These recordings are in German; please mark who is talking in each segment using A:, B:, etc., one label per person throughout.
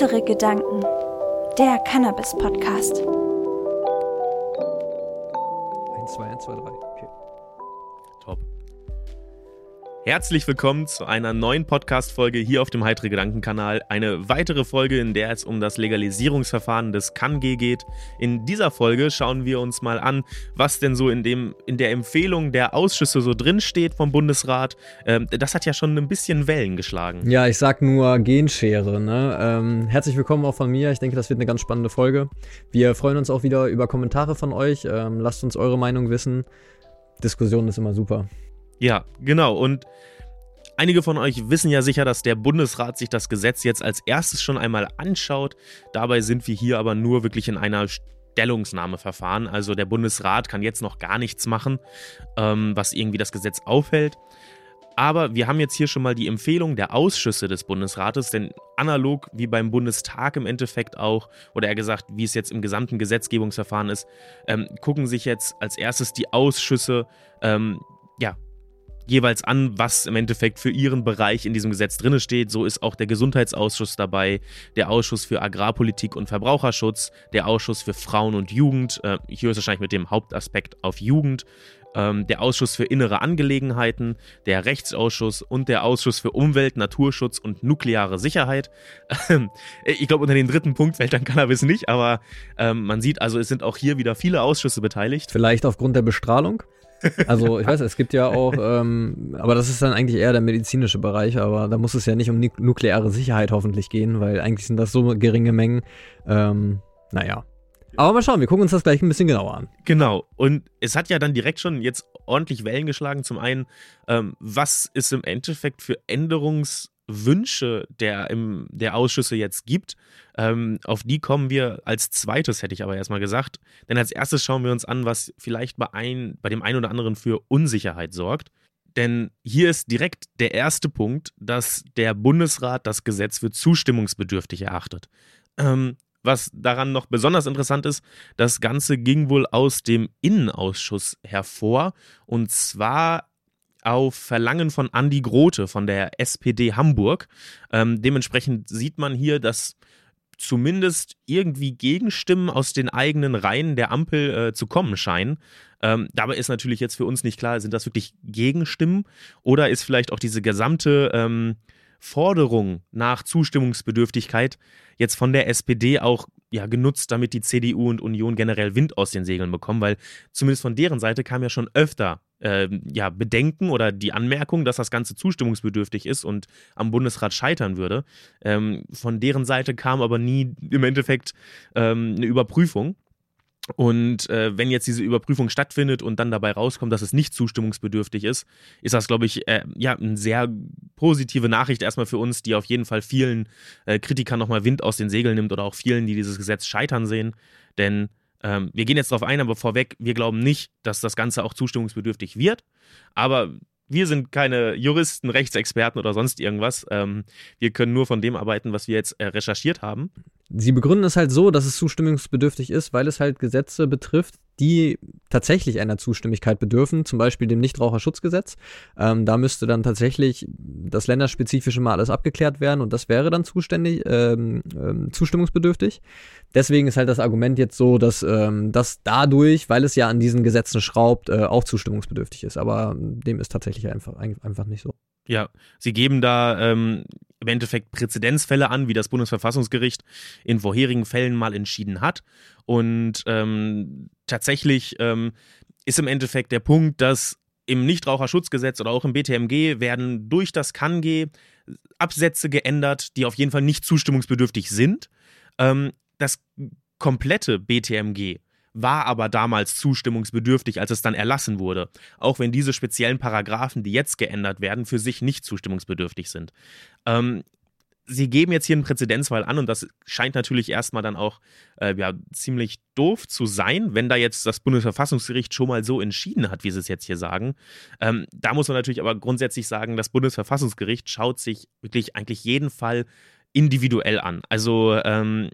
A: Heitere Gedanken, der Cannabis-Podcast. 1,
B: 2, 1, 2, 3. Okay.
C: Top. Herzlich willkommen zu einer neuen Podcast-Folge hier auf dem Heitere Gedanken-Kanal. Eine weitere Folge, in der es um das Legalisierungsverfahren des KanG geht. In dieser Folge schauen wir uns mal an, was denn so in, dem, in der Empfehlung der Ausschüsse so drinsteht vom Bundesrat. Ähm, das hat ja schon ein bisschen Wellen geschlagen.
B: Ja, ich sag nur Genschere. Ne? Ähm, herzlich willkommen auch von mir. Ich denke, das wird eine ganz spannende Folge. Wir freuen uns auch wieder über Kommentare von euch. Ähm, lasst uns eure Meinung wissen. Diskussion ist immer super.
C: Ja, genau. Und einige von euch wissen ja sicher, dass der Bundesrat sich das Gesetz jetzt als erstes schon einmal anschaut. Dabei sind wir hier aber nur wirklich in einer Stellungnahmeverfahren. Also der Bundesrat kann jetzt noch gar nichts machen, ähm, was irgendwie das Gesetz aufhält. Aber wir haben jetzt hier schon mal die Empfehlung der Ausschüsse des Bundesrates, denn analog wie beim Bundestag im Endeffekt auch, oder eher gesagt, wie es jetzt im gesamten Gesetzgebungsverfahren ist, ähm, gucken sich jetzt als erstes die Ausschüsse ähm, ja, jeweils an, was im Endeffekt für ihren Bereich in diesem Gesetz drin steht. So ist auch der Gesundheitsausschuss dabei, der Ausschuss für Agrarpolitik und Verbraucherschutz, der Ausschuss für Frauen und Jugend, äh, hier ist wahrscheinlich mit dem Hauptaspekt auf Jugend, ähm, der Ausschuss für innere Angelegenheiten, der Rechtsausschuss und der Ausschuss für Umwelt, Naturschutz und nukleare Sicherheit. ich glaube, unter den dritten Punkt fällt dann Cannabis nicht, aber ähm, man sieht also, es sind auch hier wieder viele Ausschüsse beteiligt.
B: Vielleicht aufgrund der Bestrahlung? Also ich weiß, es gibt ja auch, ähm, aber das ist dann eigentlich eher der medizinische Bereich, aber da muss es ja nicht um nukleare Sicherheit hoffentlich gehen, weil eigentlich sind das so geringe Mengen. Ähm, naja. Aber mal schauen, wir gucken uns das gleich ein bisschen genauer an.
C: Genau. Und es hat ja dann direkt schon jetzt ordentlich Wellen geschlagen. Zum einen, ähm, was ist im Endeffekt für Änderungs- Wünsche der, im, der Ausschüsse jetzt gibt. Ähm, auf die kommen wir als zweites, hätte ich aber erstmal gesagt. Denn als erstes schauen wir uns an, was vielleicht bei, ein, bei dem einen oder anderen für Unsicherheit sorgt. Denn hier ist direkt der erste Punkt, dass der Bundesrat das Gesetz für zustimmungsbedürftig erachtet. Ähm, was daran noch besonders interessant ist, das Ganze ging wohl aus dem Innenausschuss hervor. Und zwar auf Verlangen von Andi Grote von der SPD Hamburg. Ähm, dementsprechend sieht man hier, dass zumindest irgendwie Gegenstimmen aus den eigenen Reihen der Ampel äh, zu kommen scheinen. Ähm, dabei ist natürlich jetzt für uns nicht klar, sind das wirklich Gegenstimmen oder ist vielleicht auch diese gesamte ähm, Forderung nach Zustimmungsbedürftigkeit jetzt von der SPD auch ja, genutzt, damit die CDU und Union generell Wind aus den Segeln bekommen, weil zumindest von deren Seite kam ja schon öfter äh, ja, Bedenken oder die Anmerkung, dass das Ganze zustimmungsbedürftig ist und am Bundesrat scheitern würde. Ähm, von deren Seite kam aber nie im Endeffekt ähm, eine Überprüfung. Und äh, wenn jetzt diese Überprüfung stattfindet und dann dabei rauskommt, dass es nicht zustimmungsbedürftig ist, ist das, glaube ich, äh, ja, eine sehr positive Nachricht erstmal für uns, die auf jeden Fall vielen äh, Kritikern nochmal Wind aus den Segeln nimmt oder auch vielen, die dieses Gesetz scheitern sehen. Denn ähm, wir gehen jetzt darauf ein, aber vorweg, wir glauben nicht, dass das Ganze auch zustimmungsbedürftig wird. Aber wir sind keine Juristen, Rechtsexperten oder sonst irgendwas. Ähm, wir können nur von dem arbeiten, was wir jetzt äh, recherchiert haben.
B: Sie begründen es halt so, dass es zustimmungsbedürftig ist, weil es halt Gesetze betrifft, die tatsächlich einer Zustimmigkeit bedürfen, zum Beispiel dem Nichtraucherschutzgesetz. Ähm, da müsste dann tatsächlich das länderspezifische mal alles abgeklärt werden und das wäre dann zuständig, ähm, ähm, zustimmungsbedürftig. Deswegen ist halt das Argument jetzt so, dass ähm, das dadurch, weil es ja an diesen Gesetzen schraubt, äh, auch zustimmungsbedürftig ist. Aber dem ist tatsächlich einfach, einfach nicht so.
C: Ja, sie geben da ähm, im Endeffekt Präzedenzfälle an, wie das Bundesverfassungsgericht in vorherigen Fällen mal entschieden hat. Und ähm, tatsächlich ähm, ist im Endeffekt der Punkt, dass im Nichtraucherschutzgesetz oder auch im BTMG werden durch das KANG Absätze geändert, die auf jeden Fall nicht zustimmungsbedürftig sind. Ähm, das komplette BTMG war aber damals zustimmungsbedürftig, als es dann erlassen wurde, auch wenn diese speziellen Paragraphen, die jetzt geändert werden, für sich nicht zustimmungsbedürftig sind. Ähm, sie geben jetzt hier einen Präzedenzfall an und das scheint natürlich erstmal dann auch äh, ja, ziemlich doof zu sein, wenn da jetzt das Bundesverfassungsgericht schon mal so entschieden hat, wie sie es jetzt hier sagen. Ähm, da muss man natürlich aber grundsätzlich sagen, das Bundesverfassungsgericht schaut sich wirklich eigentlich jeden Fall individuell an. Also ähm,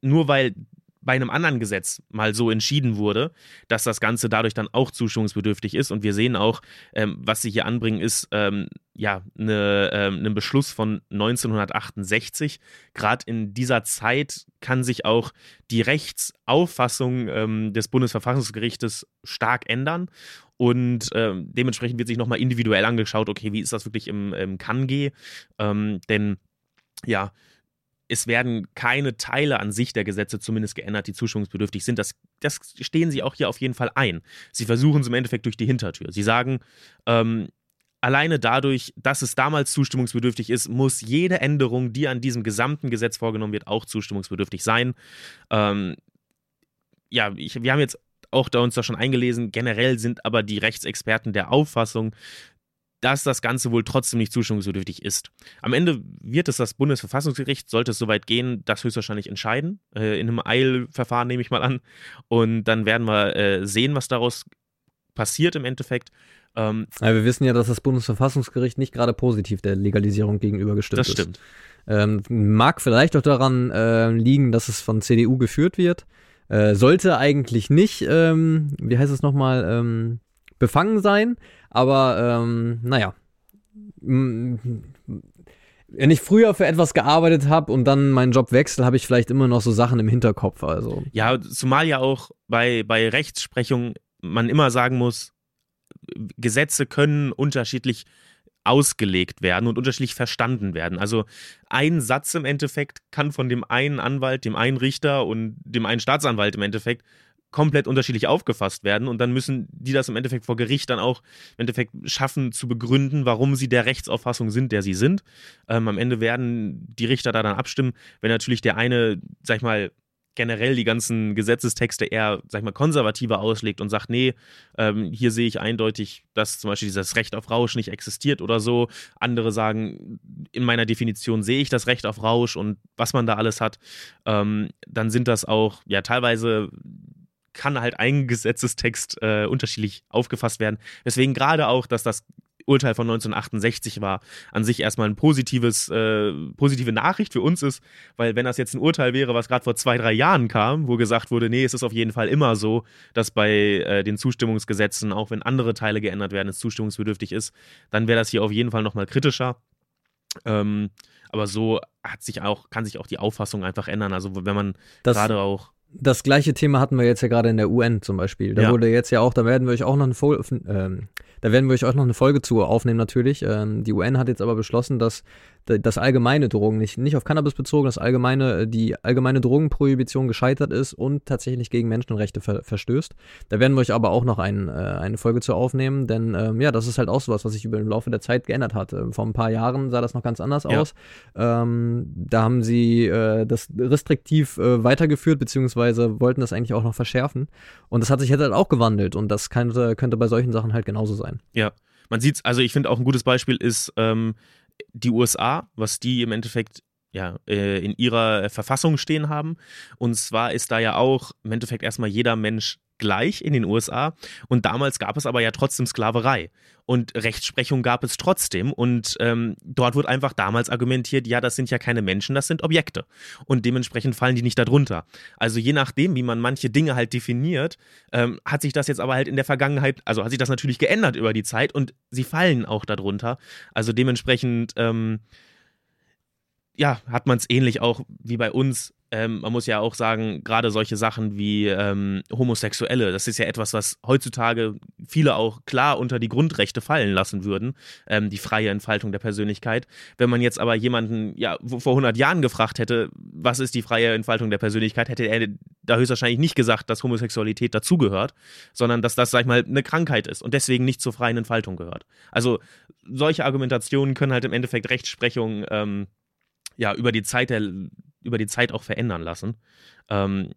C: nur weil bei einem anderen Gesetz mal so entschieden wurde, dass das Ganze dadurch dann auch zustimmungsbedürftig ist. Und wir sehen auch, ähm, was sie hier anbringen, ist ähm, ja eine, ähm, ein Beschluss von 1968. Gerade in dieser Zeit kann sich auch die Rechtsauffassung ähm, des Bundesverfassungsgerichtes stark ändern. Und ähm, dementsprechend wird sich nochmal individuell angeschaut, okay, wie ist das wirklich im, im KANG? Ähm, denn ja, es werden keine Teile an sich der Gesetze zumindest geändert, die zustimmungsbedürftig sind. Das, das stehen sie auch hier auf jeden Fall ein. Sie versuchen es im Endeffekt durch die Hintertür. Sie sagen, ähm, alleine dadurch, dass es damals zustimmungsbedürftig ist, muss jede Änderung, die an diesem gesamten Gesetz vorgenommen wird, auch zustimmungsbedürftig sein. Ähm, ja, ich, wir haben jetzt auch da uns da schon eingelesen. Generell sind aber die Rechtsexperten der Auffassung, dass das Ganze wohl trotzdem nicht zustimmungsbedürftig ist. Am Ende wird es das Bundesverfassungsgericht, sollte es soweit gehen, das höchstwahrscheinlich entscheiden. Äh, in einem Eilverfahren nehme ich mal an. Und dann werden wir äh, sehen, was daraus passiert im Endeffekt.
B: Ähm, ja, wir wissen ja, dass das Bundesverfassungsgericht nicht gerade positiv der Legalisierung gegenüber gestimmt ist.
C: Das stimmt.
B: Ähm, mag vielleicht auch daran äh, liegen, dass es von CDU geführt wird. Äh, sollte eigentlich nicht, ähm, wie heißt es nochmal, ähm, befangen sein. Aber ähm, naja. Wenn ich früher für etwas gearbeitet habe und dann meinen Job wechsle, habe ich vielleicht immer noch so Sachen im Hinterkopf. Also.
C: Ja, zumal ja auch bei, bei Rechtsprechung man immer sagen muss, Gesetze können unterschiedlich ausgelegt werden und unterschiedlich verstanden werden. Also ein Satz im Endeffekt kann von dem einen Anwalt, dem einen Richter und dem einen Staatsanwalt im Endeffekt komplett unterschiedlich aufgefasst werden und dann müssen die das im Endeffekt vor Gericht dann auch im Endeffekt schaffen zu begründen, warum sie der Rechtsauffassung sind, der sie sind. Ähm, am Ende werden die Richter da dann abstimmen, wenn natürlich der eine, sag ich mal, generell die ganzen Gesetzestexte eher, sag ich mal, konservativer auslegt und sagt, nee, ähm, hier sehe ich eindeutig, dass zum Beispiel dieses Recht auf Rausch nicht existiert oder so. Andere sagen, in meiner Definition sehe ich das Recht auf Rausch und was man da alles hat. Ähm, dann sind das auch, ja, teilweise kann halt ein Gesetzestext äh, unterschiedlich aufgefasst werden. Deswegen gerade auch, dass das Urteil von 1968 war, an sich erstmal ein positives, äh, positive Nachricht für uns ist, weil wenn das jetzt ein Urteil wäre, was gerade vor zwei, drei Jahren kam, wo gesagt wurde, nee, es ist auf jeden Fall immer so, dass bei äh, den Zustimmungsgesetzen, auch wenn andere Teile geändert werden, es zustimmungsbedürftig ist, dann wäre das hier auf jeden Fall nochmal kritischer. Ähm, aber so hat sich auch, kann sich auch die Auffassung einfach ändern. Also wenn man gerade auch
B: das gleiche Thema hatten wir jetzt ja gerade in der UN zum Beispiel. Da ja. wurde jetzt ja auch, da werden wir euch auch noch eine Folge, ähm, da werden wir euch auch noch eine Folge zu aufnehmen natürlich. Ähm, die UN hat jetzt aber beschlossen, dass das allgemeine Drogen, nicht, nicht auf Cannabis bezogen, das allgemeine, die allgemeine Drogenprohibition gescheitert ist und tatsächlich gegen Menschenrechte ver verstößt. Da werden wir euch aber auch noch ein, äh, eine Folge zu aufnehmen, denn ähm, ja, das ist halt auch sowas, was sich über den Laufe der Zeit geändert hat. Ähm, vor ein paar Jahren sah das noch ganz anders ja. aus. Ähm, da haben sie äh, das restriktiv äh, weitergeführt, beziehungsweise wollten das eigentlich auch noch verschärfen. Und das hat sich jetzt halt auch gewandelt und das könnte, könnte bei solchen Sachen halt genauso sein.
C: Ja. Man sieht also ich finde auch ein gutes Beispiel ist, ähm, die USA, was die im Endeffekt ja, äh, in ihrer Verfassung stehen haben. Und zwar ist da ja auch im Endeffekt erstmal jeder Mensch gleich in den USA. Und damals gab es aber ja trotzdem Sklaverei. Und Rechtsprechung gab es trotzdem. Und ähm, dort wird einfach damals argumentiert, ja, das sind ja keine Menschen, das sind Objekte. Und dementsprechend fallen die nicht darunter. Also je nachdem, wie man manche Dinge halt definiert, ähm, hat sich das jetzt aber halt in der Vergangenheit, also hat sich das natürlich geändert über die Zeit und sie fallen auch darunter. Also dementsprechend, ähm, ja, hat man es ähnlich auch wie bei uns ähm, man muss ja auch sagen, gerade solche Sachen wie ähm, Homosexuelle, das ist ja etwas, was heutzutage viele auch klar unter die Grundrechte fallen lassen würden, ähm, die freie Entfaltung der Persönlichkeit. Wenn man jetzt aber jemanden, ja, vor 100 Jahren gefragt hätte, was ist die freie Entfaltung der Persönlichkeit, hätte er da höchstwahrscheinlich nicht gesagt, dass Homosexualität dazugehört, sondern dass das, sag ich mal, eine Krankheit ist und deswegen nicht zur freien Entfaltung gehört. Also solche Argumentationen können halt im Endeffekt Rechtsprechung ähm, ja, über die Zeit der über die Zeit auch verändern lassen. Ähm,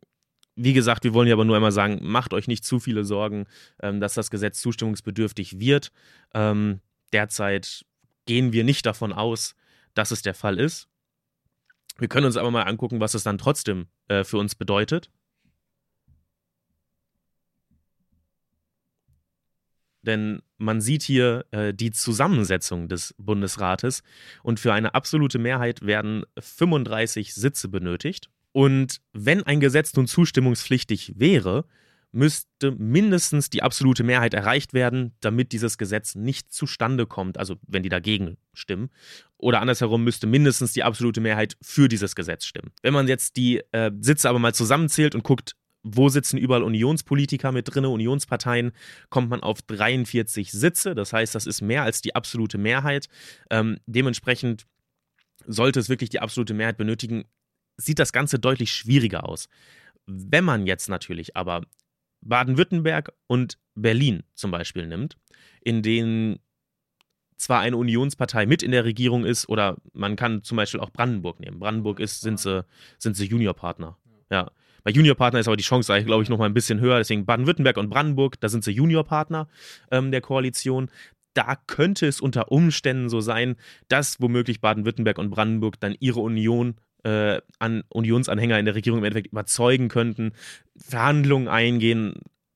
C: wie gesagt, wir wollen ja aber nur einmal sagen, macht euch nicht zu viele Sorgen, ähm, dass das Gesetz zustimmungsbedürftig wird. Ähm, derzeit gehen wir nicht davon aus, dass es der Fall ist. Wir können uns aber mal angucken, was es dann trotzdem äh, für uns bedeutet. Denn man sieht hier äh, die Zusammensetzung des Bundesrates und für eine absolute Mehrheit werden 35 Sitze benötigt. Und wenn ein Gesetz nun zustimmungspflichtig wäre, müsste mindestens die absolute Mehrheit erreicht werden, damit dieses Gesetz nicht zustande kommt, also wenn die dagegen stimmen. Oder andersherum müsste mindestens die absolute Mehrheit für dieses Gesetz stimmen. Wenn man jetzt die äh, Sitze aber mal zusammenzählt und guckt, wo sitzen überall Unionspolitiker mit drin, Unionsparteien, kommt man auf 43 Sitze. Das heißt, das ist mehr als die absolute Mehrheit. Ähm, dementsprechend sollte es wirklich die absolute Mehrheit benötigen, sieht das Ganze deutlich schwieriger aus. Wenn man jetzt natürlich aber Baden-Württemberg und Berlin zum Beispiel nimmt, in denen zwar eine Unionspartei mit in der Regierung ist, oder man kann zum Beispiel auch Brandenburg nehmen. Brandenburg ist, sind sie, sind sie Juniorpartner. Ja. Bei Juniorpartner ist aber die Chance, glaube ich, noch mal ein bisschen höher. Deswegen Baden-Württemberg und Brandenburg, da sind sie Juniorpartner ähm, der Koalition. Da könnte es unter Umständen so sein, dass womöglich Baden-Württemberg und Brandenburg dann ihre Union äh, an Unionsanhänger in der Regierung im Endeffekt überzeugen könnten, Verhandlungen eingehen,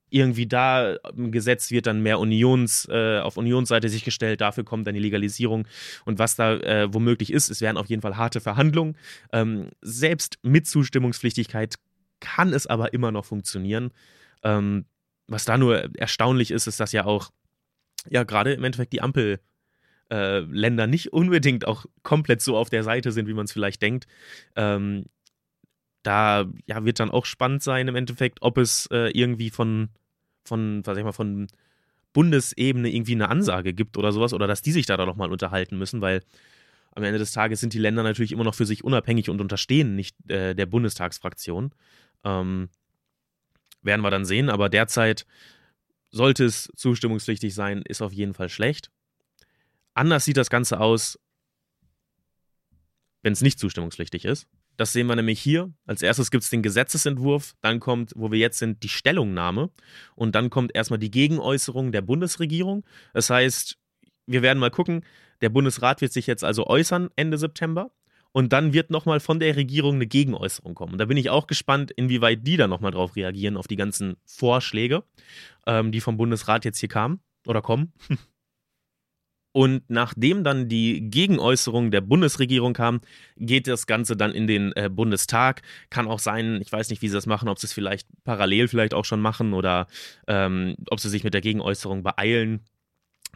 C: irgendwie da im Gesetz wird dann mehr Unions, äh, auf Unionsseite sich gestellt, dafür kommt dann die Legalisierung und was da äh, womöglich ist, es wären auf jeden Fall harte Verhandlungen. Ähm, selbst mit Zustimmungspflichtigkeit kann es aber immer noch funktionieren. Ähm, was da nur erstaunlich ist, ist, dass ja auch ja gerade im Endeffekt die Ampel äh, Länder nicht unbedingt auch komplett so auf der Seite sind, wie man es vielleicht denkt. Ähm, da ja, wird dann auch spannend sein im Endeffekt, ob es äh, irgendwie von, von, was ich mal, von Bundesebene irgendwie eine Ansage gibt oder sowas oder dass die sich da doch mal unterhalten müssen, weil am Ende des Tages sind die Länder natürlich immer noch für sich unabhängig und unterstehen nicht äh, der Bundestagsfraktion. Ähm, werden wir dann sehen, aber derzeit sollte es zustimmungspflichtig sein, ist auf jeden Fall schlecht. Anders sieht das Ganze aus, wenn es nicht zustimmungspflichtig ist. Das sehen wir nämlich hier. Als erstes gibt es den Gesetzesentwurf, dann kommt, wo wir jetzt sind, die Stellungnahme und dann kommt erstmal die Gegenäußerung der Bundesregierung. Das heißt, wir werden mal gucken, der Bundesrat wird sich jetzt also äußern Ende September und dann wird nochmal von der Regierung eine Gegenäußerung kommen. Und da bin ich auch gespannt, inwieweit die dann nochmal drauf reagieren, auf die ganzen Vorschläge, ähm, die vom Bundesrat jetzt hier kamen oder kommen. Und nachdem dann die Gegenäußerung der Bundesregierung kam, geht das Ganze dann in den äh, Bundestag. Kann auch sein, ich weiß nicht, wie sie das machen, ob sie es vielleicht parallel vielleicht auch schon machen oder ähm, ob sie sich mit der Gegenäußerung beeilen.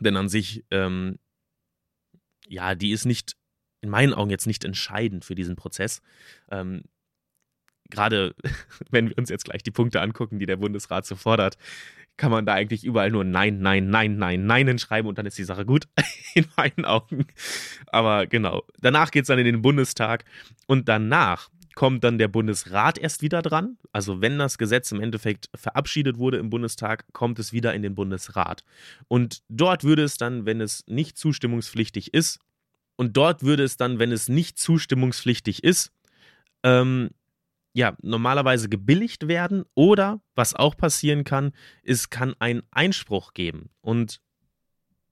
C: Denn an sich, ähm, ja, die ist nicht, in meinen Augen jetzt nicht entscheidend für diesen Prozess. Ähm, Gerade wenn wir uns jetzt gleich die Punkte angucken, die der Bundesrat so fordert, kann man da eigentlich überall nur Nein, Nein, Nein, Nein, Nein hinschreiben und dann ist die Sache gut, in meinen Augen. Aber genau, danach geht es dann in den Bundestag und danach kommt dann der Bundesrat erst wieder dran. Also wenn das Gesetz im Endeffekt verabschiedet wurde im Bundestag, kommt es wieder in den Bundesrat. Und dort würde es dann, wenn es nicht zustimmungspflichtig ist, und dort würde es dann, wenn es nicht zustimmungspflichtig ist, ähm, ja, normalerweise gebilligt werden oder was auch passieren kann, es kann einen Einspruch geben. Und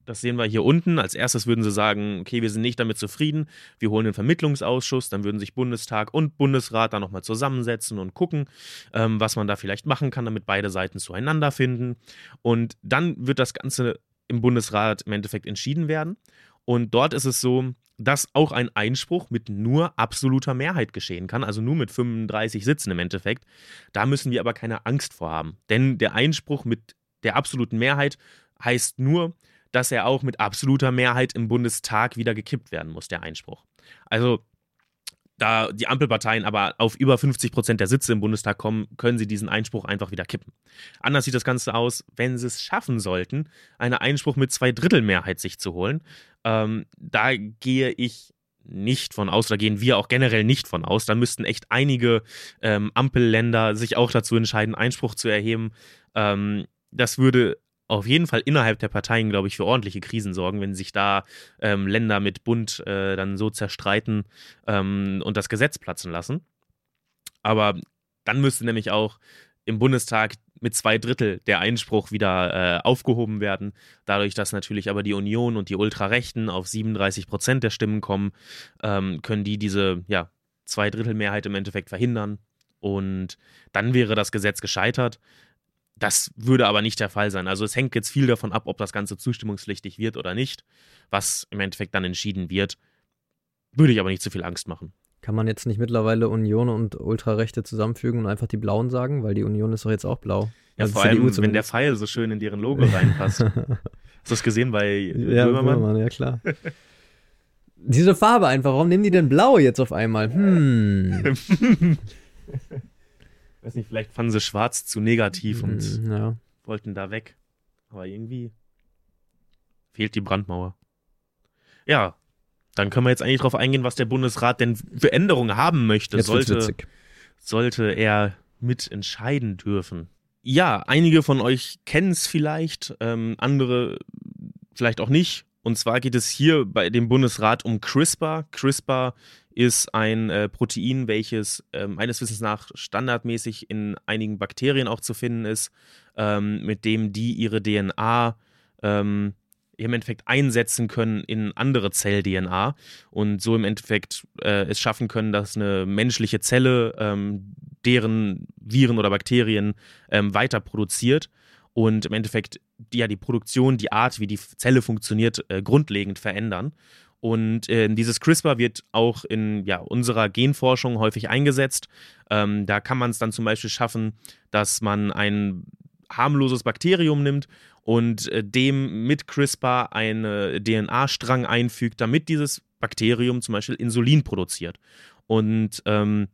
C: das sehen wir hier unten. Als erstes würden sie sagen, okay, wir sind nicht damit zufrieden, wir holen den Vermittlungsausschuss, dann würden sich Bundestag und Bundesrat da nochmal zusammensetzen und gucken, ähm, was man da vielleicht machen kann, damit beide Seiten zueinander finden. Und dann wird das Ganze im Bundesrat im Endeffekt entschieden werden. Und dort ist es so, dass auch ein Einspruch mit nur absoluter Mehrheit geschehen kann, also nur mit 35 Sitzen im Endeffekt. Da müssen wir aber keine Angst vor haben. Denn der Einspruch mit der absoluten Mehrheit heißt nur, dass er auch mit absoluter Mehrheit im Bundestag wieder gekippt werden muss, der Einspruch. Also da die Ampelparteien aber auf über 50 Prozent der Sitze im Bundestag kommen, können sie diesen Einspruch einfach wieder kippen. Anders sieht das Ganze aus, wenn sie es schaffen sollten, einen Einspruch mit zwei Drittel Mehrheit sich zu holen. Ähm, da gehe ich nicht von aus, da gehen wir auch generell nicht von aus. Da müssten echt einige ähm, Ampelländer sich auch dazu entscheiden, Einspruch zu erheben. Ähm, das würde auf jeden Fall innerhalb der Parteien, glaube ich, für ordentliche Krisen sorgen, wenn sich da ähm, Länder mit Bund äh, dann so zerstreiten ähm, und das Gesetz platzen lassen. Aber dann müsste nämlich auch im Bundestag mit zwei Drittel der Einspruch wieder äh, aufgehoben werden. Dadurch, dass natürlich aber die Union und die Ultrarechten auf 37 Prozent der Stimmen kommen, ähm, können die diese ja, zwei Drittel Mehrheit im Endeffekt verhindern. Und dann wäre das Gesetz gescheitert. Das würde aber nicht der Fall sein. Also es hängt jetzt viel davon ab, ob das Ganze zustimmungspflichtig wird oder nicht, was im Endeffekt dann entschieden wird. Würde ich aber nicht zu viel Angst machen.
B: Kann man jetzt nicht mittlerweile Union und Ultrarechte zusammenfügen und einfach die Blauen sagen? Weil die Union ist doch jetzt auch blau.
C: Ja,
B: Also
C: vor allem, wenn
B: zumindest.
C: der Pfeil so schön in deren Logo reinpasst. Hast du das gesehen bei
B: Ja,
C: Böhmermann?
B: Böhmermann, ja klar. Diese Farbe einfach, warum nehmen die denn blau jetzt auf einmal? Hm.
C: Weiß nicht, vielleicht fanden sie schwarz zu negativ und
B: Hm, ja.
C: wollten da weg. Aber irgendwie fehlt die Brandmauer. Ja, dann können wir jetzt eigentlich darauf eingehen, was der Bundesrat denn für Änderungen haben möchte.
B: Jetzt
C: sollte, sollte er mitentscheiden dürfen. Ja, einige von euch kennen es vielleicht, ähm, andere vielleicht auch nicht. Und zwar geht es hier bei dem Bundesrat um CRISPR. CRISPR ist ein äh, Protein, welches äh, meines Wissens nach standardmäßig in einigen Bakterien auch zu finden ist, ähm, mit dem die ihre DNA ähm, im Endeffekt einsetzen können in andere Zell-DNA und so im Endeffekt äh, es schaffen können, dass eine menschliche Zelle ähm, deren Viren oder Bakterien ähm, weiter produziert und im Endeffekt die, ja, die Produktion, die Art, wie die Zelle funktioniert, äh, grundlegend verändern. Und äh, dieses CRISPR wird auch in ja, unserer Genforschung häufig eingesetzt. Ähm, da kann man es dann zum Beispiel schaffen, dass man ein harmloses Bakterium nimmt und äh, dem mit CRISPR einen DNA-Strang einfügt, damit dieses Bakterium zum Beispiel Insulin produziert. Und ähm,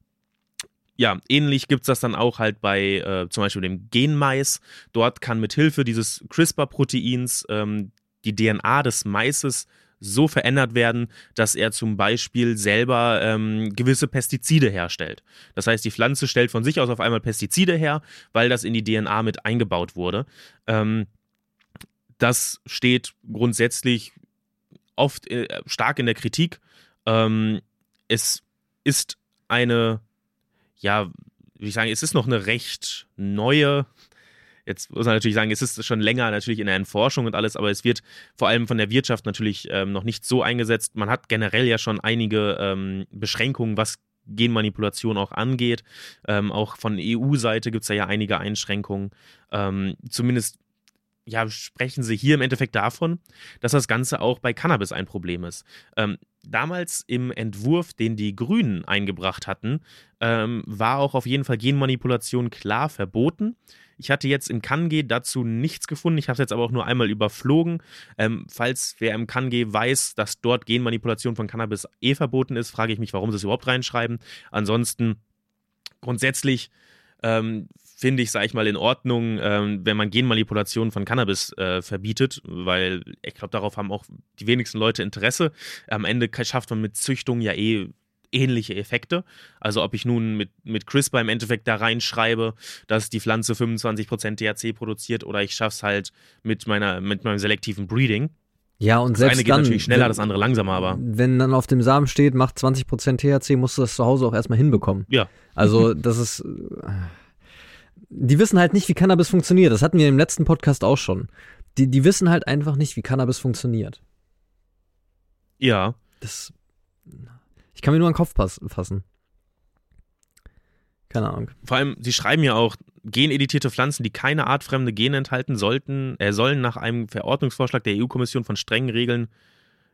C: ja, ähnlich gibt es das dann auch halt bei äh, zum Beispiel dem Genmais. Dort kann mit Hilfe dieses CRISPR-Proteins ähm, die DNA des Maises so verändert werden, dass er zum Beispiel selber ähm, gewisse Pestizide herstellt. Das heißt, die Pflanze stellt von sich aus auf einmal Pestizide her, weil das in die DNA mit eingebaut wurde. Ähm, das steht grundsätzlich oft äh, stark in der Kritik. Ähm, es ist eine, ja, wie ich sagen, es ist noch eine recht neue Jetzt muss man natürlich sagen, es ist schon länger natürlich in der Erforschung und alles, aber es wird vor allem von der Wirtschaft natürlich ähm, noch nicht so eingesetzt. Man hat generell ja schon einige ähm, Beschränkungen, was Genmanipulation auch angeht. Ähm, auch von EU-Seite gibt es ja einige Einschränkungen. Ähm, zumindest ja, sprechen sie hier im Endeffekt davon, dass das Ganze auch bei Cannabis ein Problem ist. Ähm, damals im Entwurf, den die Grünen eingebracht hatten, ähm, war auch auf jeden Fall Genmanipulation klar verboten. Ich hatte jetzt im Kange dazu nichts gefunden. Ich habe es jetzt aber auch nur einmal überflogen. Ähm, falls wer im Kange weiß, dass dort Genmanipulation von Cannabis eh verboten ist, frage ich mich, warum sie es überhaupt reinschreiben. Ansonsten grundsätzlich ähm, finde ich, sage ich mal, in Ordnung, ähm, wenn man Genmanipulation von Cannabis äh, verbietet, weil ich glaube, darauf haben auch die wenigsten Leute Interesse. Am Ende schafft man mit Züchtung ja eh ähnliche Effekte. Also ob ich nun mit, mit CRISPR im Endeffekt da reinschreibe, dass die Pflanze 25% THC produziert oder ich schaffe es halt mit, meiner, mit meinem selektiven Breeding.
B: Ja, und
C: Das
B: selbst
C: eine geht
B: dann,
C: natürlich schneller,
B: wenn,
C: das andere langsamer, aber
B: wenn dann auf dem Samen steht, macht 20% THC, musst du das zu Hause auch erstmal hinbekommen.
C: ja.
B: Also, das ist. Die wissen halt nicht, wie Cannabis funktioniert. Das hatten wir im letzten Podcast auch schon. Die, die wissen halt einfach nicht, wie Cannabis funktioniert.
C: Ja.
B: Das. Ich kann mir nur an den Kopf fassen. Keine Ahnung.
C: Vor allem, sie schreiben ja auch, geneditierte Pflanzen, die keine artfremde Gene enthalten, sollten, äh, sollen nach einem Verordnungsvorschlag der EU-Kommission von strengen Regeln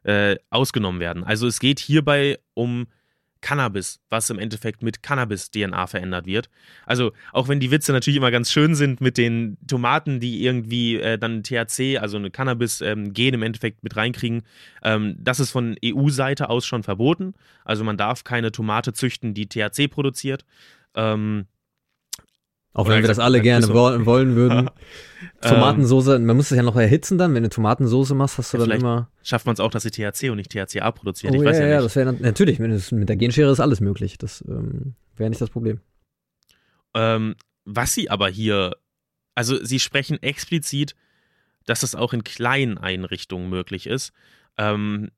C: äh, ausgenommen werden. Also es geht hierbei um Cannabis, was im Endeffekt mit Cannabis-DNA verändert wird. Also auch wenn die Witze natürlich immer ganz schön sind mit den Tomaten, die irgendwie äh, dann THC, also eine Cannabis-Gen im Endeffekt mit reinkriegen, ähm, das ist von EU-Seite aus schon verboten. Also man darf keine Tomate züchten, die THC produziert. Ähm,
B: Auch
C: Oder
B: wenn wir das alle gerne wo- wollen würden.
C: Ähm,
B: Tomatensoße, man muss das ja noch erhitzen dann. Wenn du Tomatensoße machst, hast du
C: Ja,
B: dann immer.
C: schafft man es auch, dass sie THC und nicht THCA produziert.
B: Oh,
C: ich
B: ja,
C: weiß ja,
B: ja,
C: nicht.
B: das wäre natürlich, es- mit der Genschere ist alles möglich. Das ähm, wäre nicht das Problem.
C: Ähm, was sie aber hier, also sie sprechen explizit, dass es auch in kleinen Einrichtungen möglich ist. Ähm,